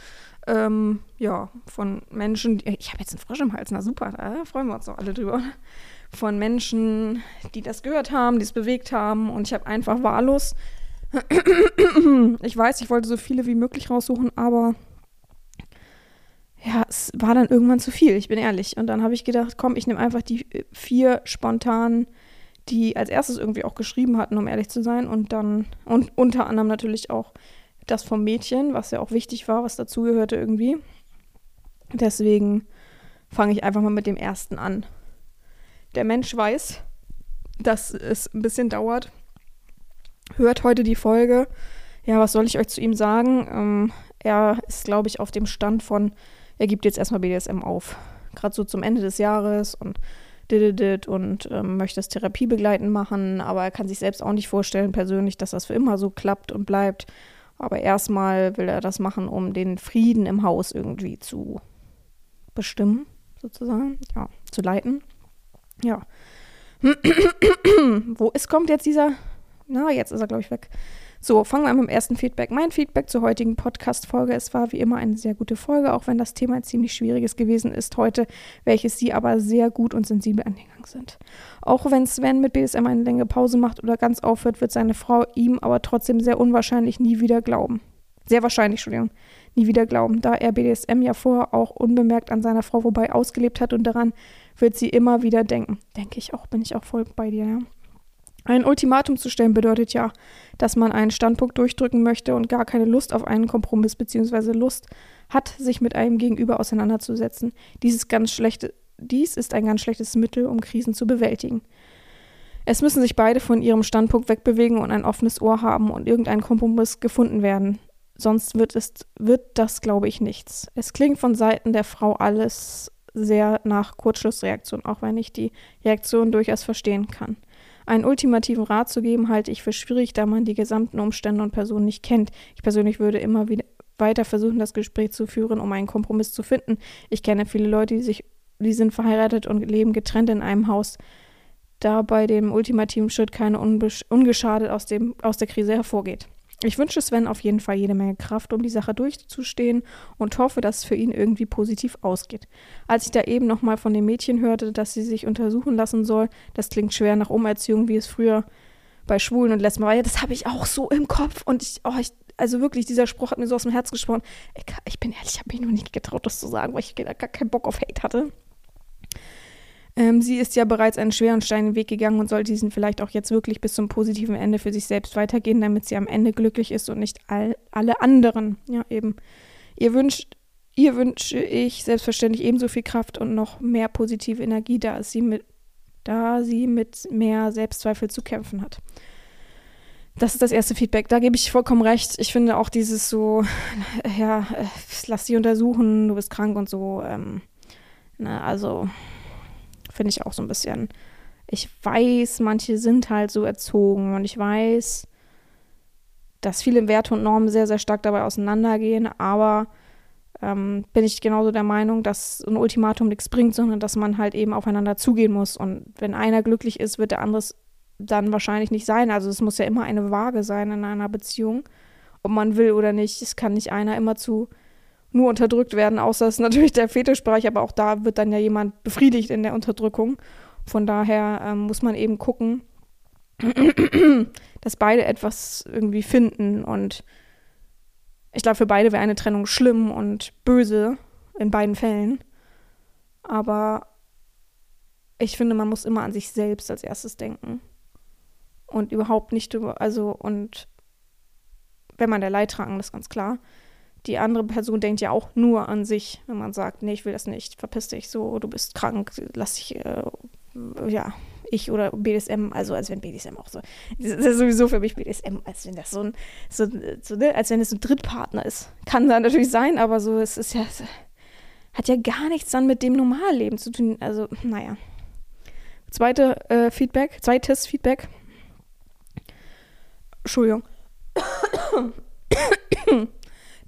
Ähm, ja, von Menschen. Ich habe jetzt einen Frosch im Hals, na super, da freuen wir uns doch alle drüber. Von Menschen, die das gehört haben, die es bewegt haben. Und ich habe einfach wahllos. ich weiß, ich wollte so viele wie möglich raussuchen, aber ja, es war dann irgendwann zu viel, ich bin ehrlich. Und dann habe ich gedacht, komm, ich nehme einfach die vier spontan, die als erstes irgendwie auch geschrieben hatten, um ehrlich zu sein. Und dann, und unter anderem natürlich auch das vom Mädchen, was ja auch wichtig war, was dazugehörte irgendwie. Deswegen fange ich einfach mal mit dem ersten an. Der Mensch weiß, dass es ein bisschen dauert. Hört heute die Folge. Ja, was soll ich euch zu ihm sagen? Ähm, er ist, glaube ich, auf dem Stand von er gibt jetzt erstmal BDSM auf. Gerade so zum Ende des Jahres und did und ähm, möchte das Therapiebegleiten machen, aber er kann sich selbst auch nicht vorstellen persönlich, dass das für immer so klappt und bleibt. Aber erstmal will er das machen, um den Frieden im Haus irgendwie zu bestimmen, sozusagen, ja, zu leiten. Ja. Wo ist, kommt jetzt dieser? Na, jetzt ist er, glaube ich, weg. So, fangen wir an mit dem ersten Feedback. Mein Feedback zur heutigen Podcast-Folge. Es war wie immer eine sehr gute Folge, auch wenn das Thema ein ziemlich schwieriges gewesen ist heute, welches Sie aber sehr gut und sensibel angegangen sind. Auch wenn Sven mit BDSM eine längere Pause macht oder ganz aufhört, wird seine Frau ihm aber trotzdem sehr unwahrscheinlich nie wieder glauben. Sehr wahrscheinlich, Entschuldigung, nie wieder glauben, da er BDSM ja vorher auch unbemerkt an seiner Frau vorbei ausgelebt hat und daran wird sie immer wieder denken. Denke ich auch, bin ich auch voll bei dir, ja. Ein Ultimatum zu stellen bedeutet ja, dass man einen Standpunkt durchdrücken möchte und gar keine Lust auf einen Kompromiss bzw. Lust hat, sich mit einem Gegenüber auseinanderzusetzen. Dieses ganz schlechte, dies ist ein ganz schlechtes Mittel, um Krisen zu bewältigen. Es müssen sich beide von ihrem Standpunkt wegbewegen und ein offenes Ohr haben und irgendein Kompromiss gefunden werden. Sonst wird, es, wird das, glaube ich, nichts. Es klingt von Seiten der Frau alles sehr nach Kurzschlussreaktion, auch wenn ich die Reaktion durchaus verstehen kann. Einen ultimativen Rat zu geben, halte ich für schwierig, da man die gesamten Umstände und Personen nicht kennt. Ich persönlich würde immer wieder weiter versuchen, das Gespräch zu führen, um einen Kompromiss zu finden. Ich kenne viele Leute, die sich, die sind verheiratet und leben getrennt in einem Haus, da bei dem ultimativen Schritt keine ungeschadet aus, dem, aus der Krise hervorgeht. Ich wünsche Sven auf jeden Fall jede Menge Kraft, um die Sache durchzustehen und hoffe, dass es für ihn irgendwie positiv ausgeht. Als ich da eben nochmal von dem Mädchen hörte, dass sie sich untersuchen lassen soll, das klingt schwer nach Umerziehung, wie es früher bei Schwulen und Lesben war. Ja, das habe ich auch so im Kopf und ich, oh, ich, also wirklich, dieser Spruch hat mir so aus dem Herz gesprochen. Ich, ich bin ehrlich, ich habe mich noch nicht getraut, das zu sagen, weil ich gar keinen Bock auf Hate hatte. Ähm, sie ist ja bereits einen schweren steinigen Weg gegangen und sollte diesen vielleicht auch jetzt wirklich bis zum positiven Ende für sich selbst weitergehen, damit sie am Ende glücklich ist und nicht all, alle anderen. Ja, eben. Ihr wünscht, ihr wünsche ich selbstverständlich ebenso viel Kraft und noch mehr positive Energie, da sie mit, da sie mit mehr Selbstzweifel zu kämpfen hat. Das ist das erste Feedback. Da gebe ich vollkommen recht. Ich finde auch dieses so, ja, äh, lass sie untersuchen, du bist krank und so. Ähm, na, ne, also finde ich auch so ein bisschen. Ich weiß, manche sind halt so erzogen und ich weiß, dass viele Werte und Normen sehr, sehr stark dabei auseinandergehen, aber ähm, bin ich genauso der Meinung, dass ein Ultimatum nichts bringt, sondern dass man halt eben aufeinander zugehen muss. Und wenn einer glücklich ist, wird der andere dann wahrscheinlich nicht sein. Also es muss ja immer eine Waage sein in einer Beziehung, ob man will oder nicht. Es kann nicht einer immer zu nur unterdrückt werden, außer es ist natürlich der Fetischbereich, aber auch da wird dann ja jemand befriedigt in der Unterdrückung. Von daher ähm, muss man eben gucken, dass beide etwas irgendwie finden und ich glaube, für beide wäre eine Trennung schlimm und böse in beiden Fällen. Aber ich finde, man muss immer an sich selbst als erstes denken. Und überhaupt nicht über, also, und wenn man der Leidtragende ist, ganz klar die andere Person denkt ja auch nur an sich, wenn man sagt, nee, ich will das nicht, verpiss dich so, du bist krank, lass dich, äh, ja, ich oder BDSM, also als wenn BDSM auch so, das ist sowieso für mich BDSM, als wenn das so ein, so, so ne, als wenn es ein Drittpartner ist. Kann da natürlich sein, aber so, es ist ja, hat ja gar nichts dann mit dem Normalleben zu tun. Also, naja. Zweite äh, Feedback, zweites Feedback. Entschuldigung.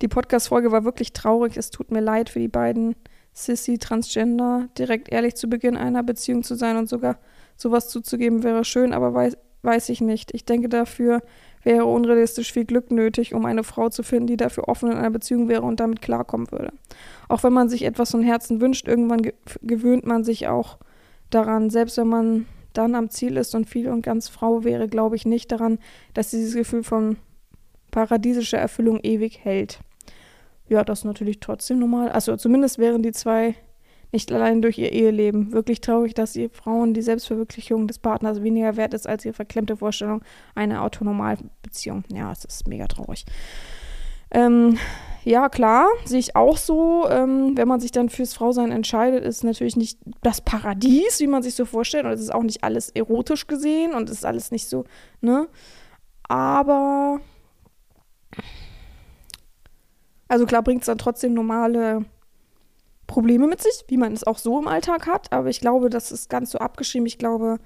Die Podcast-Folge war wirklich traurig. Es tut mir leid für die beiden Sissy Transgender. Direkt ehrlich zu Beginn einer Beziehung zu sein und sogar sowas zuzugeben wäre schön, aber weiß, weiß ich nicht. Ich denke, dafür wäre unrealistisch viel Glück nötig, um eine Frau zu finden, die dafür offen in einer Beziehung wäre und damit klarkommen würde. Auch wenn man sich etwas von Herzen wünscht, irgendwann ge gewöhnt man sich auch daran. Selbst wenn man dann am Ziel ist und viel und ganz Frau wäre, glaube ich nicht daran, dass dieses Gefühl von paradiesischer Erfüllung ewig hält. Ja, das ist natürlich trotzdem normal. Also zumindest wären die zwei nicht allein durch ihr Eheleben. Wirklich traurig, dass die Frauen die Selbstverwirklichung des Partners weniger wert ist als ihre verklemmte Vorstellung einer Autonomalbeziehung. Ja, es ist mega traurig. Ähm, ja, klar, sehe ich auch so. Ähm, wenn man sich dann fürs Frausein entscheidet, ist natürlich nicht das Paradies, wie man sich so vorstellt. Und es ist auch nicht alles erotisch gesehen und es ist alles nicht so, ne? Aber. Also klar bringt es dann trotzdem normale Probleme mit sich, wie man es auch so im Alltag hat. Aber ich glaube, das ist ganz so abgeschrieben. Ich glaube,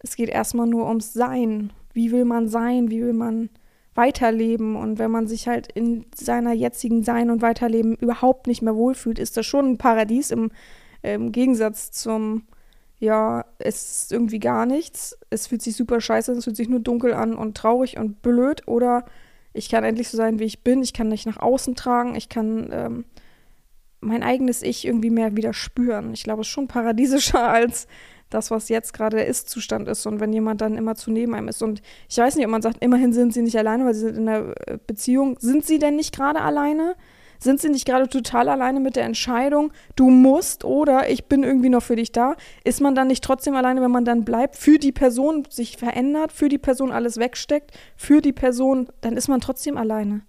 es geht erstmal nur ums Sein. Wie will man sein? Wie will man weiterleben? Und wenn man sich halt in seiner jetzigen Sein und Weiterleben überhaupt nicht mehr wohlfühlt, ist das schon ein Paradies im, im Gegensatz zum, ja, es ist irgendwie gar nichts. Es fühlt sich super scheiße an, es fühlt sich nur dunkel an und traurig und blöd. Oder ich kann endlich so sein, wie ich bin. Ich kann nicht nach außen tragen. Ich kann. Ähm, mein eigenes Ich irgendwie mehr wieder spüren. Ich glaube, es ist schon paradiesischer als das, was jetzt gerade der Ist-Zustand ist. Und wenn jemand dann immer zu neben einem ist. Und ich weiß nicht, ob man sagt, immerhin sind sie nicht alleine, weil sie sind in einer äh, Beziehung. Sind sie denn nicht gerade alleine? Sind sie nicht gerade total alleine mit der Entscheidung, du musst oder ich bin irgendwie noch für dich da? Ist man dann nicht trotzdem alleine, wenn man dann bleibt, für die Person sich verändert, für die Person alles wegsteckt, für die Person, dann ist man trotzdem alleine.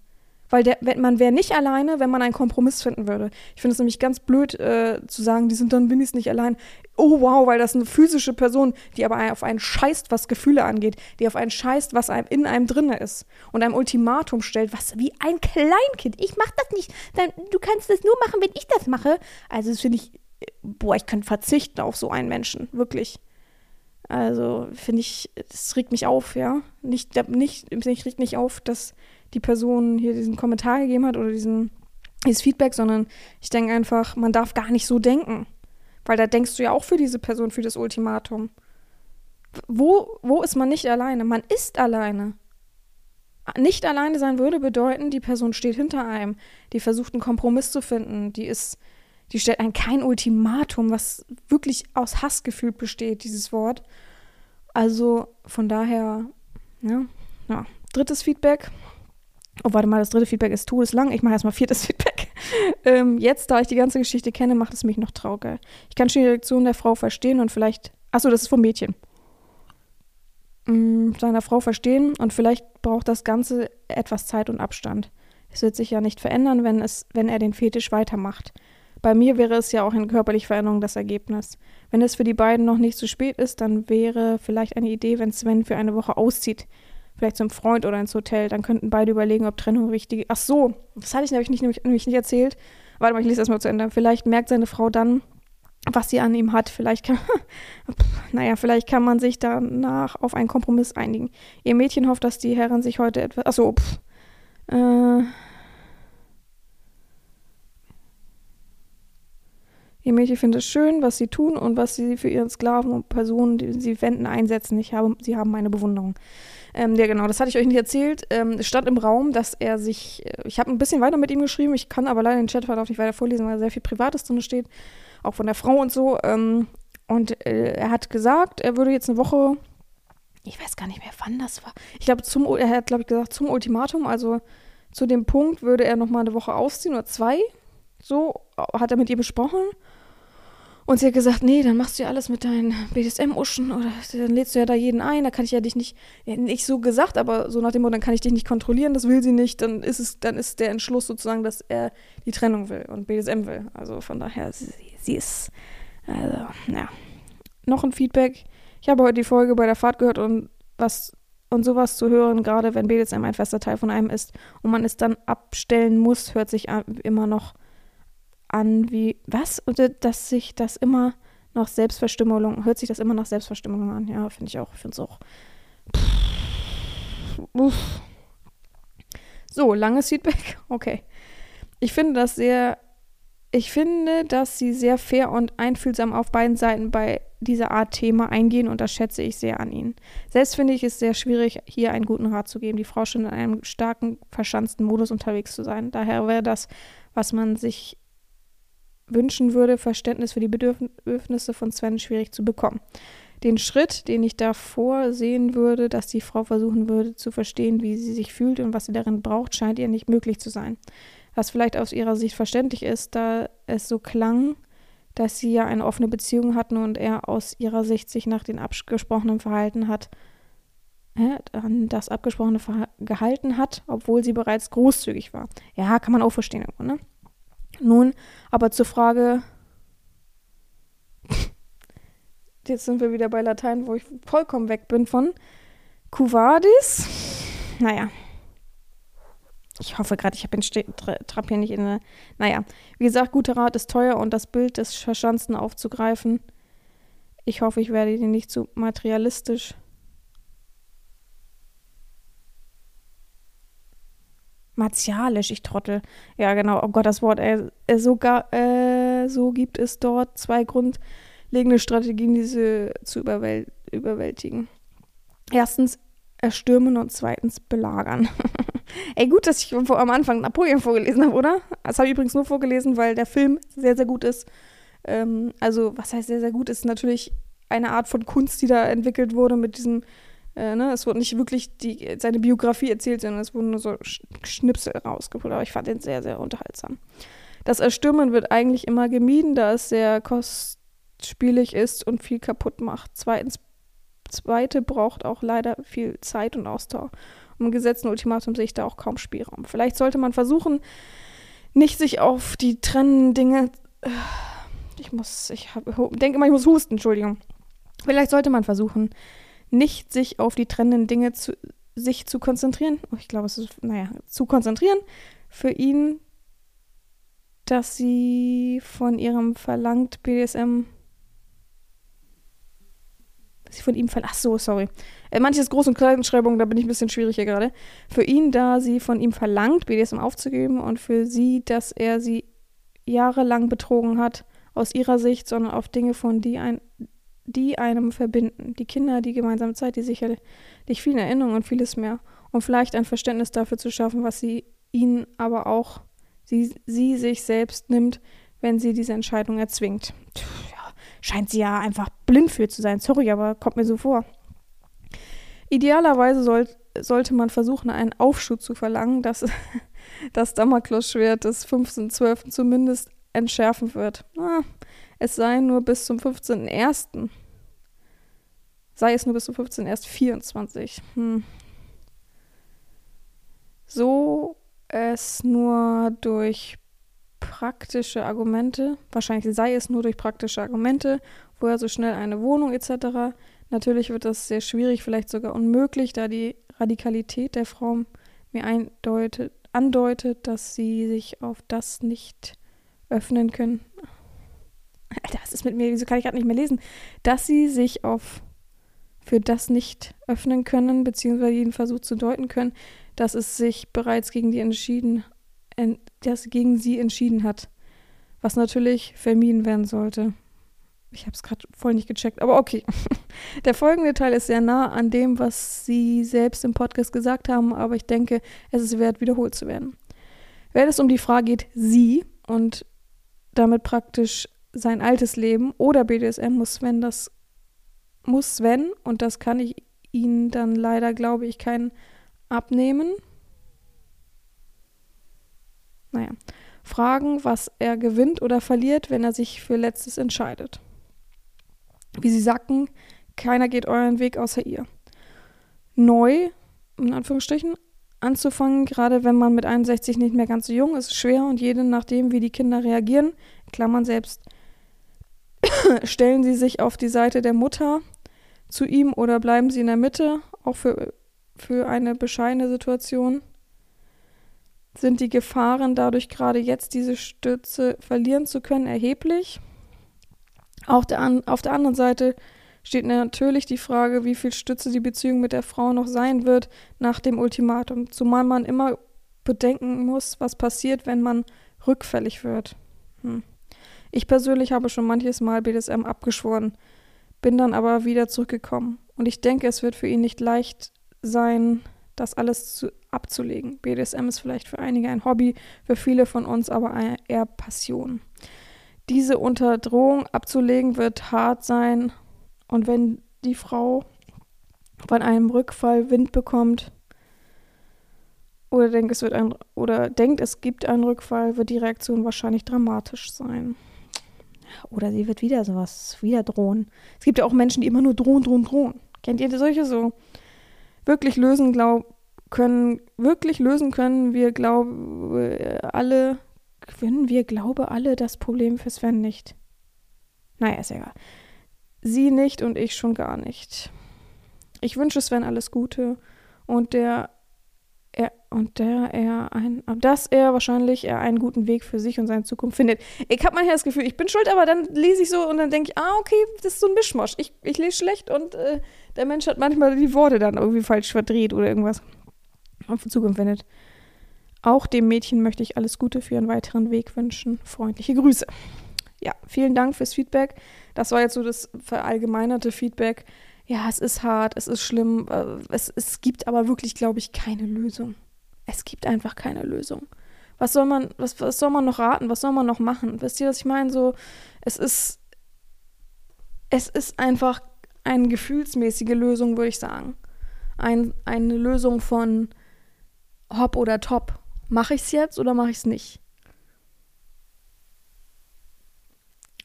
Weil der, wenn, man wäre nicht alleine, wenn man einen Kompromiss finden würde. Ich finde es nämlich ganz blöd äh, zu sagen, die sind dann wenigstens nicht allein. Oh wow, weil das eine physische Person, die aber auf einen scheißt, was Gefühle angeht, die auf einen scheißt, was einem in einem drinne ist und einem Ultimatum stellt, was wie ein Kleinkind. Ich mach das nicht. Dann, du kannst das nur machen, wenn ich das mache. Also das finde ich, boah, ich könnte verzichten auf so einen Menschen, wirklich. Also finde ich, das regt mich auf, ja. Nicht, nicht, mich regt nicht auf, dass die Person hier diesen Kommentar gegeben hat oder diesen, dieses Feedback, sondern ich denke einfach, man darf gar nicht so denken. Weil da denkst du ja auch für diese Person, für das Ultimatum. Wo, wo ist man nicht alleine? Man ist alleine. Nicht alleine sein würde bedeuten, die Person steht hinter einem, die versucht einen Kompromiss zu finden, die ist, die stellt ein kein Ultimatum, was wirklich aus Hassgefühl besteht, dieses Wort. Also von daher, ja, ja. Drittes Feedback. Oh, warte mal, das dritte Feedback ist todeslang. Ich mache erstmal viertes Feedback. ähm, jetzt, da ich die ganze Geschichte kenne, macht es mich noch trauriger. Ich kann schon die Reaktion der Frau verstehen und vielleicht. Achso, das ist vom Mädchen. Mm, seiner Frau verstehen und vielleicht braucht das Ganze etwas Zeit und Abstand. Es wird sich ja nicht verändern, wenn, es, wenn er den Fetisch weitermacht. Bei mir wäre es ja auch in körperlicher Veränderung das Ergebnis. Wenn es für die beiden noch nicht zu spät ist, dann wäre vielleicht eine Idee, wenn Sven für eine Woche auszieht vielleicht zum Freund oder ins Hotel. Dann könnten beide überlegen, ob Trennung richtig. Ach so, das hatte ich nämlich nicht, nämlich nicht erzählt. Warte mal, ich lese das mal zu Ende. Vielleicht merkt seine Frau dann, was sie an ihm hat. Vielleicht kann, naja, vielleicht kann man sich danach auf einen Kompromiss einigen. Ihr Mädchen hofft, dass die Herren sich heute etwas. Achso, pff. Äh. Ihr Mädchen findet es schön, was sie tun und was sie für ihren Sklaven und Personen, die sie wenden, einsetzen. Ich habe, sie haben meine Bewunderung. Ähm, ja, genau, das hatte ich euch nicht erzählt. Ähm, es stand im Raum, dass er sich, äh, ich habe ein bisschen weiter mit ihm geschrieben, ich kann aber leider den Chatverlauf nicht weiter vorlesen, weil sehr viel Privates drin steht, auch von der Frau und so. Ähm, und äh, er hat gesagt, er würde jetzt eine Woche, ich weiß gar nicht mehr, wann das war. Ich glaube, zum, er hat, glaube ich, gesagt, zum Ultimatum, also zu dem Punkt würde er nochmal eine Woche ausziehen oder zwei. So hat er mit ihr besprochen. Und sie hat gesagt, nee, dann machst du ja alles mit deinen BDSM-Uschen oder dann lädst du ja da jeden ein, da kann ich ja dich nicht, nicht so gesagt, aber so nach dem Motto, dann kann ich dich nicht kontrollieren, das will sie nicht, dann ist es, dann ist der Entschluss sozusagen, dass er die Trennung will und BDSM will. Also von daher, sie, sie ist, also, ja. Noch ein Feedback. Ich habe heute die Folge bei der Fahrt gehört und was und sowas zu hören, gerade wenn BDSM ein fester Teil von einem ist und man es dann abstellen muss, hört sich immer noch an wie, was? Oder dass sich das immer nach Selbstverstümmelung, hört sich das immer nach Selbstverstümmelung an? Ja, finde ich auch. Finde es auch. Uff. So, langes Feedback. Okay. Ich finde das sehr ich finde, dass sie sehr fair und einfühlsam auf beiden Seiten bei dieser Art Thema eingehen und das schätze ich sehr an ihnen. Selbst finde ich es sehr schwierig, hier einen guten Rat zu geben. Die Frau scheint in einem starken, verschanzten Modus unterwegs zu sein. Daher wäre das, was man sich wünschen würde, Verständnis für die Bedürfnisse von Sven schwierig zu bekommen. Den Schritt, den ich davor sehen würde, dass die Frau versuchen würde zu verstehen, wie sie sich fühlt und was sie darin braucht, scheint ihr nicht möglich zu sein was vielleicht aus ihrer Sicht verständlich ist, da es so klang, dass sie ja eine offene Beziehung hatten und er aus ihrer Sicht sich nach dem abgesprochenen Verhalten hat, an das abgesprochene Ver gehalten hat, obwohl sie bereits großzügig war. Ja, kann man auch verstehen irgendwo, ne? Nun, aber zur Frage, jetzt sind wir wieder bei Latein, wo ich vollkommen weg bin von Cuvadis. Naja, ich hoffe gerade, ich habe den Trab hier nicht in der. Naja, wie gesagt, guter Rat ist teuer und das Bild des Verschanzten aufzugreifen. Ich hoffe, ich werde ihn nicht zu materialistisch. Martialisch, ich Trottel. Ja, genau. Oh Gott, das Wort. Äh, sogar, äh, so gibt es dort zwei grundlegende Strategien, diese zu überwäl überwältigen. Erstens erstürmen und zweitens belagern. Ey, gut, dass ich am Anfang Napoleon vorgelesen habe, oder? Das habe ich übrigens nur vorgelesen, weil der Film sehr, sehr gut ist. Ähm, also, was heißt sehr, sehr gut? Ist natürlich eine Art von Kunst, die da entwickelt wurde mit diesem, äh, ne, es wurde nicht wirklich die, seine Biografie erzählt, sondern es wurden nur so Schnipsel rausgeholt. Aber ich fand den sehr, sehr unterhaltsam. Das Erstürmen wird eigentlich immer gemieden, da es sehr kostspielig ist und viel kaputt macht. Zweitens, zweite braucht auch leider viel Zeit und Ausdauer im gesetzten Ultimatum sehe ich da auch kaum Spielraum. Vielleicht sollte man versuchen, nicht sich auf die trennenden Dinge. Äh, ich muss, ich denke immer, ich muss husten, Entschuldigung. Vielleicht sollte man versuchen, nicht sich auf die trennenden Dinge zu, sich zu konzentrieren. Oh, ich glaube, es ist, naja, zu konzentrieren. Für ihn, dass sie von ihrem verlangt BDSM sie von ihm verlangt. Ach so, sorry. Äh, manches Groß- und Kleinschreibung, da bin ich ein bisschen schwierig hier gerade. Für ihn, da sie von ihm verlangt, BDSM aufzugeben und für sie, dass er sie jahrelang betrogen hat, aus ihrer Sicht, sondern auf Dinge, von die, ein, die einem verbinden. Die Kinder, die gemeinsame Zeit, die sicherlich viele Erinnerungen und vieles mehr. Und vielleicht ein Verständnis dafür zu schaffen, was sie ihnen aber auch, sie, sie sich selbst nimmt, wenn sie diese Entscheidung erzwingt. Ja, scheint sie ja einfach blind für zu sein. Sorry, aber kommt mir so vor. Idealerweise soll, sollte man versuchen, einen Aufschub zu verlangen, dass das Damoklesschwert des 15.12. zumindest entschärfen wird. Na, es sei nur bis zum 15.01. Sei es nur bis zum 15.01.24. Hm. So es nur durch praktische Argumente, wahrscheinlich sei es nur durch praktische Argumente, wo er so schnell eine Wohnung etc. Natürlich wird das sehr schwierig, vielleicht sogar unmöglich, da die Radikalität der Frau mir eindeutet, andeutet, dass sie sich auf das nicht öffnen können. Alter, was ist mit mir? Wieso kann ich gerade nicht mehr lesen? Dass sie sich auf für das nicht öffnen können, beziehungsweise jeden Versuch zu deuten können, dass es sich bereits gegen die entschieden, dass gegen sie entschieden hat. Was natürlich vermieden werden sollte. Ich habe es gerade voll nicht gecheckt, aber okay. Der folgende Teil ist sehr nah an dem, was Sie selbst im Podcast gesagt haben, aber ich denke, es ist wert, wiederholt zu werden. Wenn es um die Frage geht, Sie und damit praktisch sein altes Leben oder BDSM, muss Sven das, muss Sven, und das kann ich Ihnen dann leider, glaube ich, keinen abnehmen. Naja, fragen, was er gewinnt oder verliert, wenn er sich für Letztes entscheidet. Wie sie sagten, keiner geht euren Weg außer ihr. Neu, in Anführungsstrichen, anzufangen, gerade wenn man mit 61 nicht mehr ganz so jung ist, schwer und je nachdem, wie die Kinder reagieren, Klammern selbst, stellen sie sich auf die Seite der Mutter zu ihm oder bleiben sie in der Mitte, auch für, für eine bescheidene Situation. sind die Gefahren dadurch gerade jetzt diese Stütze verlieren zu können erheblich. Auch der an, auf der anderen Seite steht natürlich die Frage, wie viel Stütze die Beziehung mit der Frau noch sein wird nach dem Ultimatum, zumal man immer bedenken muss, was passiert, wenn man rückfällig wird. Hm. Ich persönlich habe schon manches Mal BDSM abgeschworen, bin dann aber wieder zurückgekommen. Und ich denke, es wird für ihn nicht leicht sein, das alles zu, abzulegen. BDSM ist vielleicht für einige ein Hobby, für viele von uns aber eher Passion. Diese unter abzulegen wird hart sein und wenn die Frau von einem Rückfall Wind bekommt oder denkt, es wird ein oder denkt, es gibt einen Rückfall, wird die Reaktion wahrscheinlich dramatisch sein. Oder sie wird wieder sowas, wieder drohen. Es gibt ja auch Menschen, die immer nur drohen, drohen, drohen. Kennt ihr solche so? Wirklich lösen glaub, können, wirklich lösen können wir, glaube alle, können wir, glaube alle das Problem für Sven nicht. Naja, ist egal. Sie nicht und ich schon gar nicht. Ich wünsche Sven alles Gute und der er, und der er ein, dass er wahrscheinlich er einen guten Weg für sich und seine Zukunft findet. Ich habe manchmal das Gefühl, ich bin schuld, aber dann lese ich so und dann denke ich, ah, okay, das ist so ein Mischmasch. Ich, ich lese schlecht und äh, der Mensch hat manchmal die Worte dann irgendwie falsch verdreht oder irgendwas auf die Zukunft findet. Auch dem Mädchen möchte ich alles Gute für ihren weiteren Weg wünschen. Freundliche Grüße. Ja, vielen Dank fürs Feedback. Das war jetzt so das verallgemeinerte Feedback ja, es ist hart, es ist schlimm, äh, es, es gibt aber wirklich, glaube ich, keine Lösung. Es gibt einfach keine Lösung. Was soll man, was, was soll man noch raten? Was soll man noch machen? Wisst ihr, was ich meine? So, es ist, es ist einfach eine gefühlsmäßige Lösung, würde ich sagen. Ein, eine Lösung von Hopp oder Top. Mache ich es jetzt oder mache ich es nicht?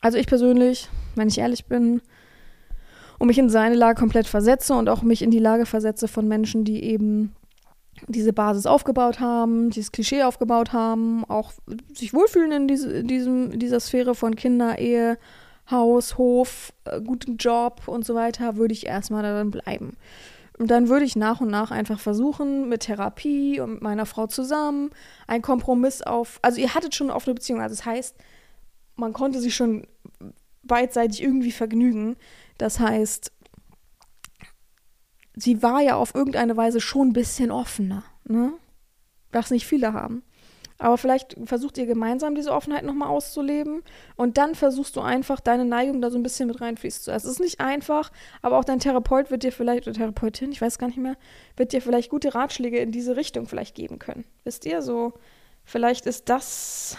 Also ich persönlich, wenn ich ehrlich bin, und mich in seine Lage komplett versetze und auch mich in die Lage versetze von Menschen, die eben diese Basis aufgebaut haben, dieses Klischee aufgebaut haben, auch sich wohlfühlen in, diese, in diesem, dieser Sphäre von Kinder, Ehe, Haus, Hof, äh, guten Job und so weiter, würde ich erstmal darin bleiben. Und dann würde ich nach und nach einfach versuchen, mit Therapie und mit meiner Frau zusammen einen Kompromiss auf. Also, ihr hattet schon eine Beziehung, also das heißt, man konnte sich schon beidseitig irgendwie vergnügen. Das heißt, sie war ja auf irgendeine Weise schon ein bisschen offener, ne? Was nicht viele haben. Aber vielleicht versucht ihr gemeinsam diese Offenheit nochmal auszuleben und dann versuchst du einfach deine Neigung da so ein bisschen mit reinfließen zu lassen. Es ist nicht einfach, aber auch dein Therapeut wird dir vielleicht, oder Therapeutin, ich weiß gar nicht mehr, wird dir vielleicht gute Ratschläge in diese Richtung vielleicht geben können. Wisst ihr, so, vielleicht ist das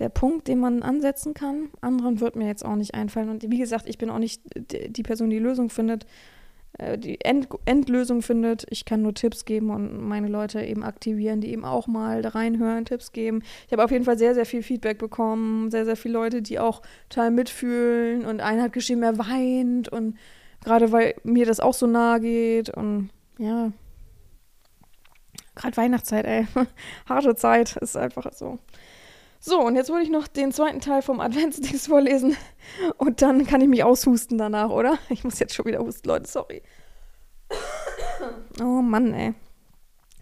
der Punkt, den man ansetzen kann. Anderen wird mir jetzt auch nicht einfallen. Und wie gesagt, ich bin auch nicht die Person, die Lösung findet, äh, die End Endlösung findet. Ich kann nur Tipps geben und meine Leute eben aktivieren, die eben auch mal da reinhören, Tipps geben. Ich habe auf jeden Fall sehr, sehr viel Feedback bekommen, sehr, sehr viele Leute, die auch total mitfühlen. Und einer hat geschrieben, er weint und gerade weil mir das auch so nahe geht und ja. Gerade Weihnachtszeit, ey. Harte Zeit ist einfach so. So, und jetzt würde ich noch den zweiten Teil vom Adventsdings vorlesen. Und dann kann ich mich aushusten danach, oder? Ich muss jetzt schon wieder husten, Leute, sorry. Oh Mann, ey.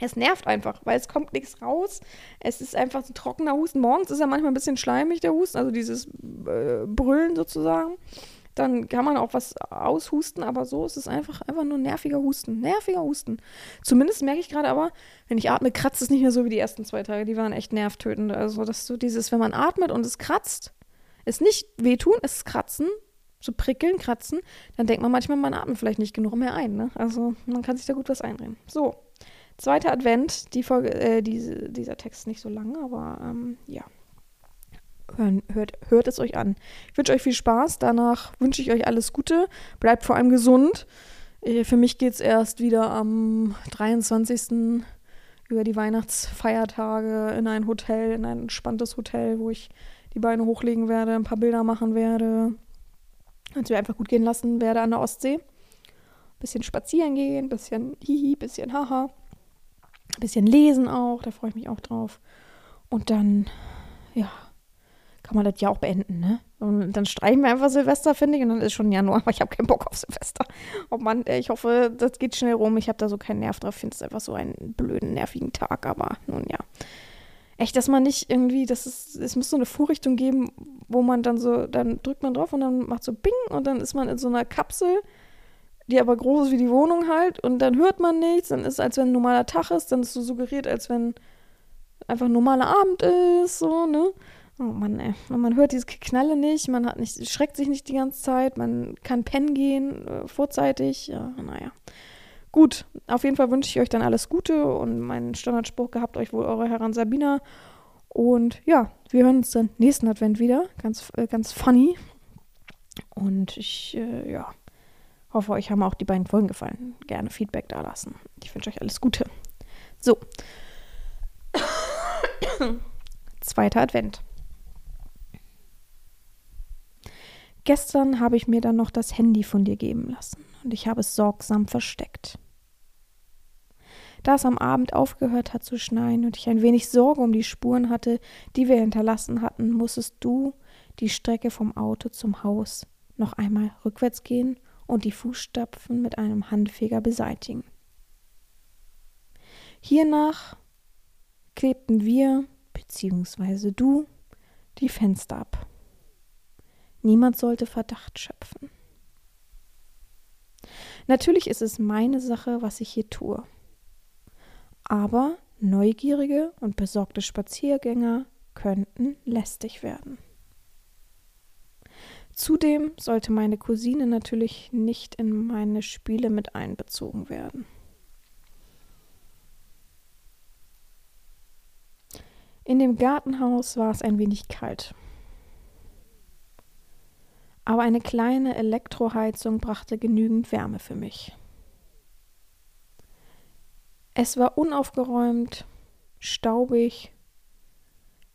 Es nervt einfach, weil es kommt nichts raus. Es ist einfach so trockener Husten. Morgens ist er manchmal ein bisschen schleimig, der Husten, also dieses äh, Brüllen sozusagen dann kann man auch was aushusten, aber so ist es einfach, einfach nur nerviger Husten. Nerviger Husten. Zumindest merke ich gerade aber, wenn ich atme, kratzt es nicht mehr so wie die ersten zwei Tage. Die waren echt nervtötend. Also, dass so dieses, wenn man atmet und es kratzt, ist nicht wehtun, es kratzen, so prickeln, kratzen, dann denkt man manchmal, man atmet vielleicht nicht genug mehr ein. Ne? Also, man kann sich da gut was einreden. So. Zweiter Advent, die Folge, äh, diese, dieser Text ist nicht so lang, aber ähm, ja hören, hört, hört es euch an. Ich wünsche euch viel Spaß. Danach wünsche ich euch alles Gute. Bleibt vor allem gesund. Äh, für mich geht es erst wieder am 23. über die Weihnachtsfeiertage in ein Hotel, in ein entspanntes Hotel, wo ich die Beine hochlegen werde, ein paar Bilder machen werde. Und mir einfach gut gehen lassen werde an der Ostsee. Bisschen spazieren gehen, bisschen hihi, bisschen haha. Bisschen lesen auch, da freue ich mich auch drauf. Und dann, ja, kann man das ja auch beenden, ne? Und dann streichen wir einfach Silvester, finde ich, und dann ist schon Januar, aber ich habe keinen Bock auf Silvester. Oh Mann, ich hoffe, das geht schnell rum. Ich habe da so keinen Nerv drauf. Ich finde es einfach so einen blöden, nervigen Tag, aber nun ja. Echt, dass man nicht irgendwie, das ist, es muss so eine Vorrichtung geben, wo man dann so, dann drückt man drauf und dann macht so Bing und dann ist man in so einer Kapsel, die aber groß ist wie die Wohnung halt und dann hört man nichts, dann ist es, als wenn ein normaler Tag ist, dann ist so suggeriert, als wenn einfach ein normaler Abend ist, so, ne? Oh Mann, ey. Und man hört diese Knalle nicht, man hat nicht, schreckt sich nicht die ganze Zeit, man kann pennen gehen, äh, vorzeitig, ja, naja. Gut, auf jeden Fall wünsche ich euch dann alles Gute und meinen Standardspruch gehabt euch wohl eure Herren Sabina. Und ja, wir hören uns dann nächsten Advent wieder. Ganz, äh, ganz funny. Und ich, äh, ja, hoffe, euch haben auch die beiden Folgen gefallen. Gerne Feedback da lassen. Ich wünsche euch alles Gute. So. Zweiter Advent. Gestern habe ich mir dann noch das Handy von dir geben lassen und ich habe es sorgsam versteckt. Da es am Abend aufgehört hat zu schneien und ich ein wenig Sorge um die Spuren hatte, die wir hinterlassen hatten, musstest du die Strecke vom Auto zum Haus noch einmal rückwärts gehen und die Fußstapfen mit einem Handfeger beseitigen. Hiernach klebten wir, beziehungsweise du, die Fenster ab. Niemand sollte Verdacht schöpfen. Natürlich ist es meine Sache, was ich hier tue. Aber neugierige und besorgte Spaziergänger könnten lästig werden. Zudem sollte meine Cousine natürlich nicht in meine Spiele mit einbezogen werden. In dem Gartenhaus war es ein wenig kalt aber eine kleine Elektroheizung brachte genügend Wärme für mich. Es war unaufgeräumt, staubig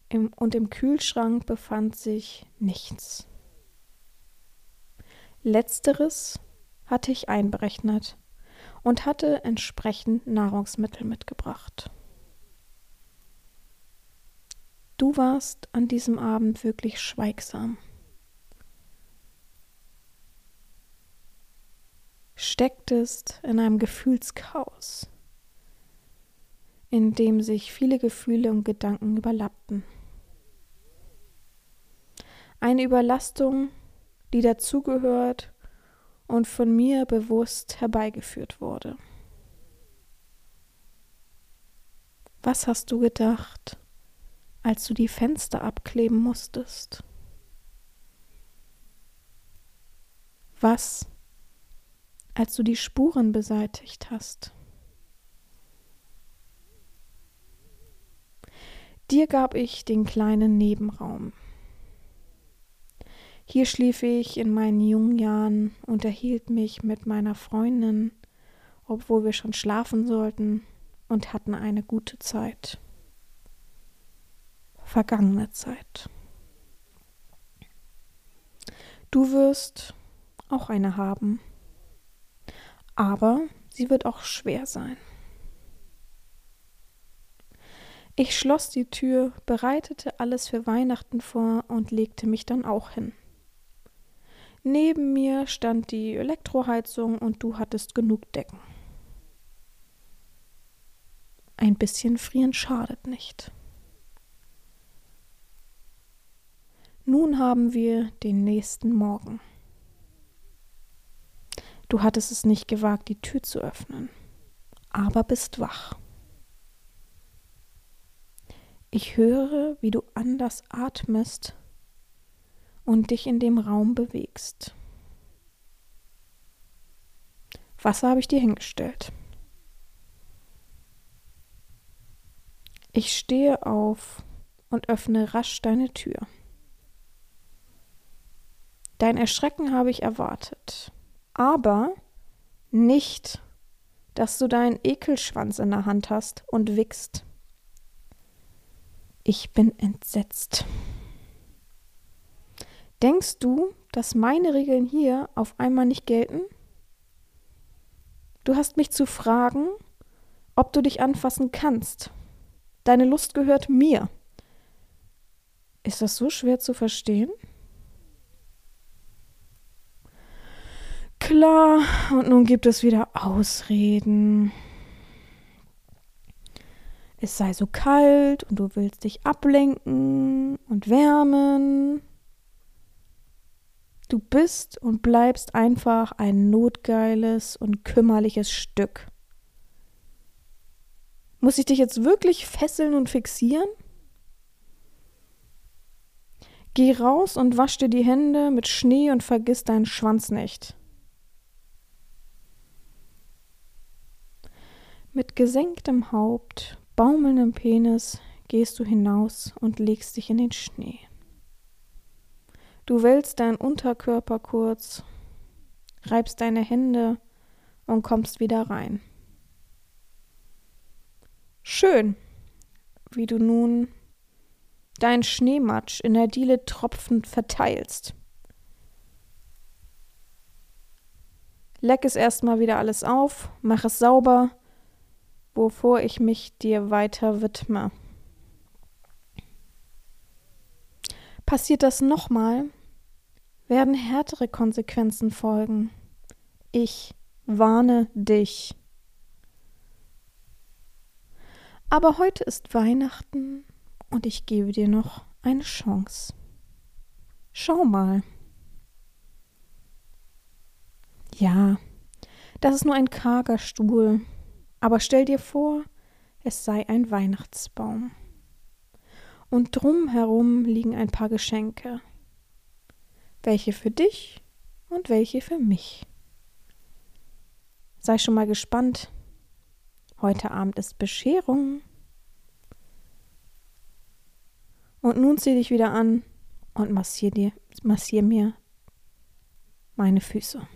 im, und im Kühlschrank befand sich nichts. Letzteres hatte ich einberechnet und hatte entsprechend Nahrungsmittel mitgebracht. Du warst an diesem Abend wirklich schweigsam. Stecktest in einem Gefühlschaos, in dem sich viele Gefühle und Gedanken überlappten. Eine Überlastung, die dazugehört und von mir bewusst herbeigeführt wurde. Was hast du gedacht, als du die Fenster abkleben musstest? Was als du die Spuren beseitigt hast. Dir gab ich den kleinen Nebenraum. Hier schlief ich in meinen jungen Jahren, unterhielt mich mit meiner Freundin, obwohl wir schon schlafen sollten, und hatten eine gute Zeit. Vergangene Zeit. Du wirst auch eine haben aber sie wird auch schwer sein. Ich schloss die Tür, bereitete alles für Weihnachten vor und legte mich dann auch hin. Neben mir stand die Elektroheizung und du hattest genug Decken. Ein bisschen frieren schadet nicht. Nun haben wir den nächsten Morgen. Du hattest es nicht gewagt, die Tür zu öffnen, aber bist wach. Ich höre, wie du anders atmest und dich in dem Raum bewegst. Wasser habe ich dir hingestellt. Ich stehe auf und öffne rasch deine Tür. Dein Erschrecken habe ich erwartet aber nicht, dass du deinen Ekelschwanz in der Hand hast und wickst. Ich bin entsetzt. Denkst du, dass meine Regeln hier auf einmal nicht gelten? Du hast mich zu fragen, ob du dich anfassen kannst. Deine Lust gehört mir. Ist das so schwer zu verstehen? Klar, und nun gibt es wieder Ausreden. Es sei so kalt und du willst dich ablenken und wärmen. Du bist und bleibst einfach ein notgeiles und kümmerliches Stück. Muss ich dich jetzt wirklich fesseln und fixieren? Geh raus und wasch dir die Hände mit Schnee und vergiss deinen Schwanz nicht. Mit gesenktem Haupt, baumelndem Penis gehst du hinaus und legst dich in den Schnee. Du wälzt deinen Unterkörper kurz, reibst deine Hände und kommst wieder rein. Schön, wie du nun deinen Schneematsch in der Diele tropfend verteilst. Leck es erstmal wieder alles auf, mach es sauber wovor ich mich dir weiter widme. Passiert das nochmal, werden härtere Konsequenzen folgen. Ich warne dich. Aber heute ist Weihnachten und ich gebe dir noch eine Chance. Schau mal. Ja, das ist nur ein karger Stuhl, aber stell dir vor, es sei ein Weihnachtsbaum. Und drumherum liegen ein paar Geschenke. Welche für dich und welche für mich. Sei schon mal gespannt. Heute Abend ist Bescherung. Und nun zieh dich wieder an und massier, dir, massier mir meine Füße.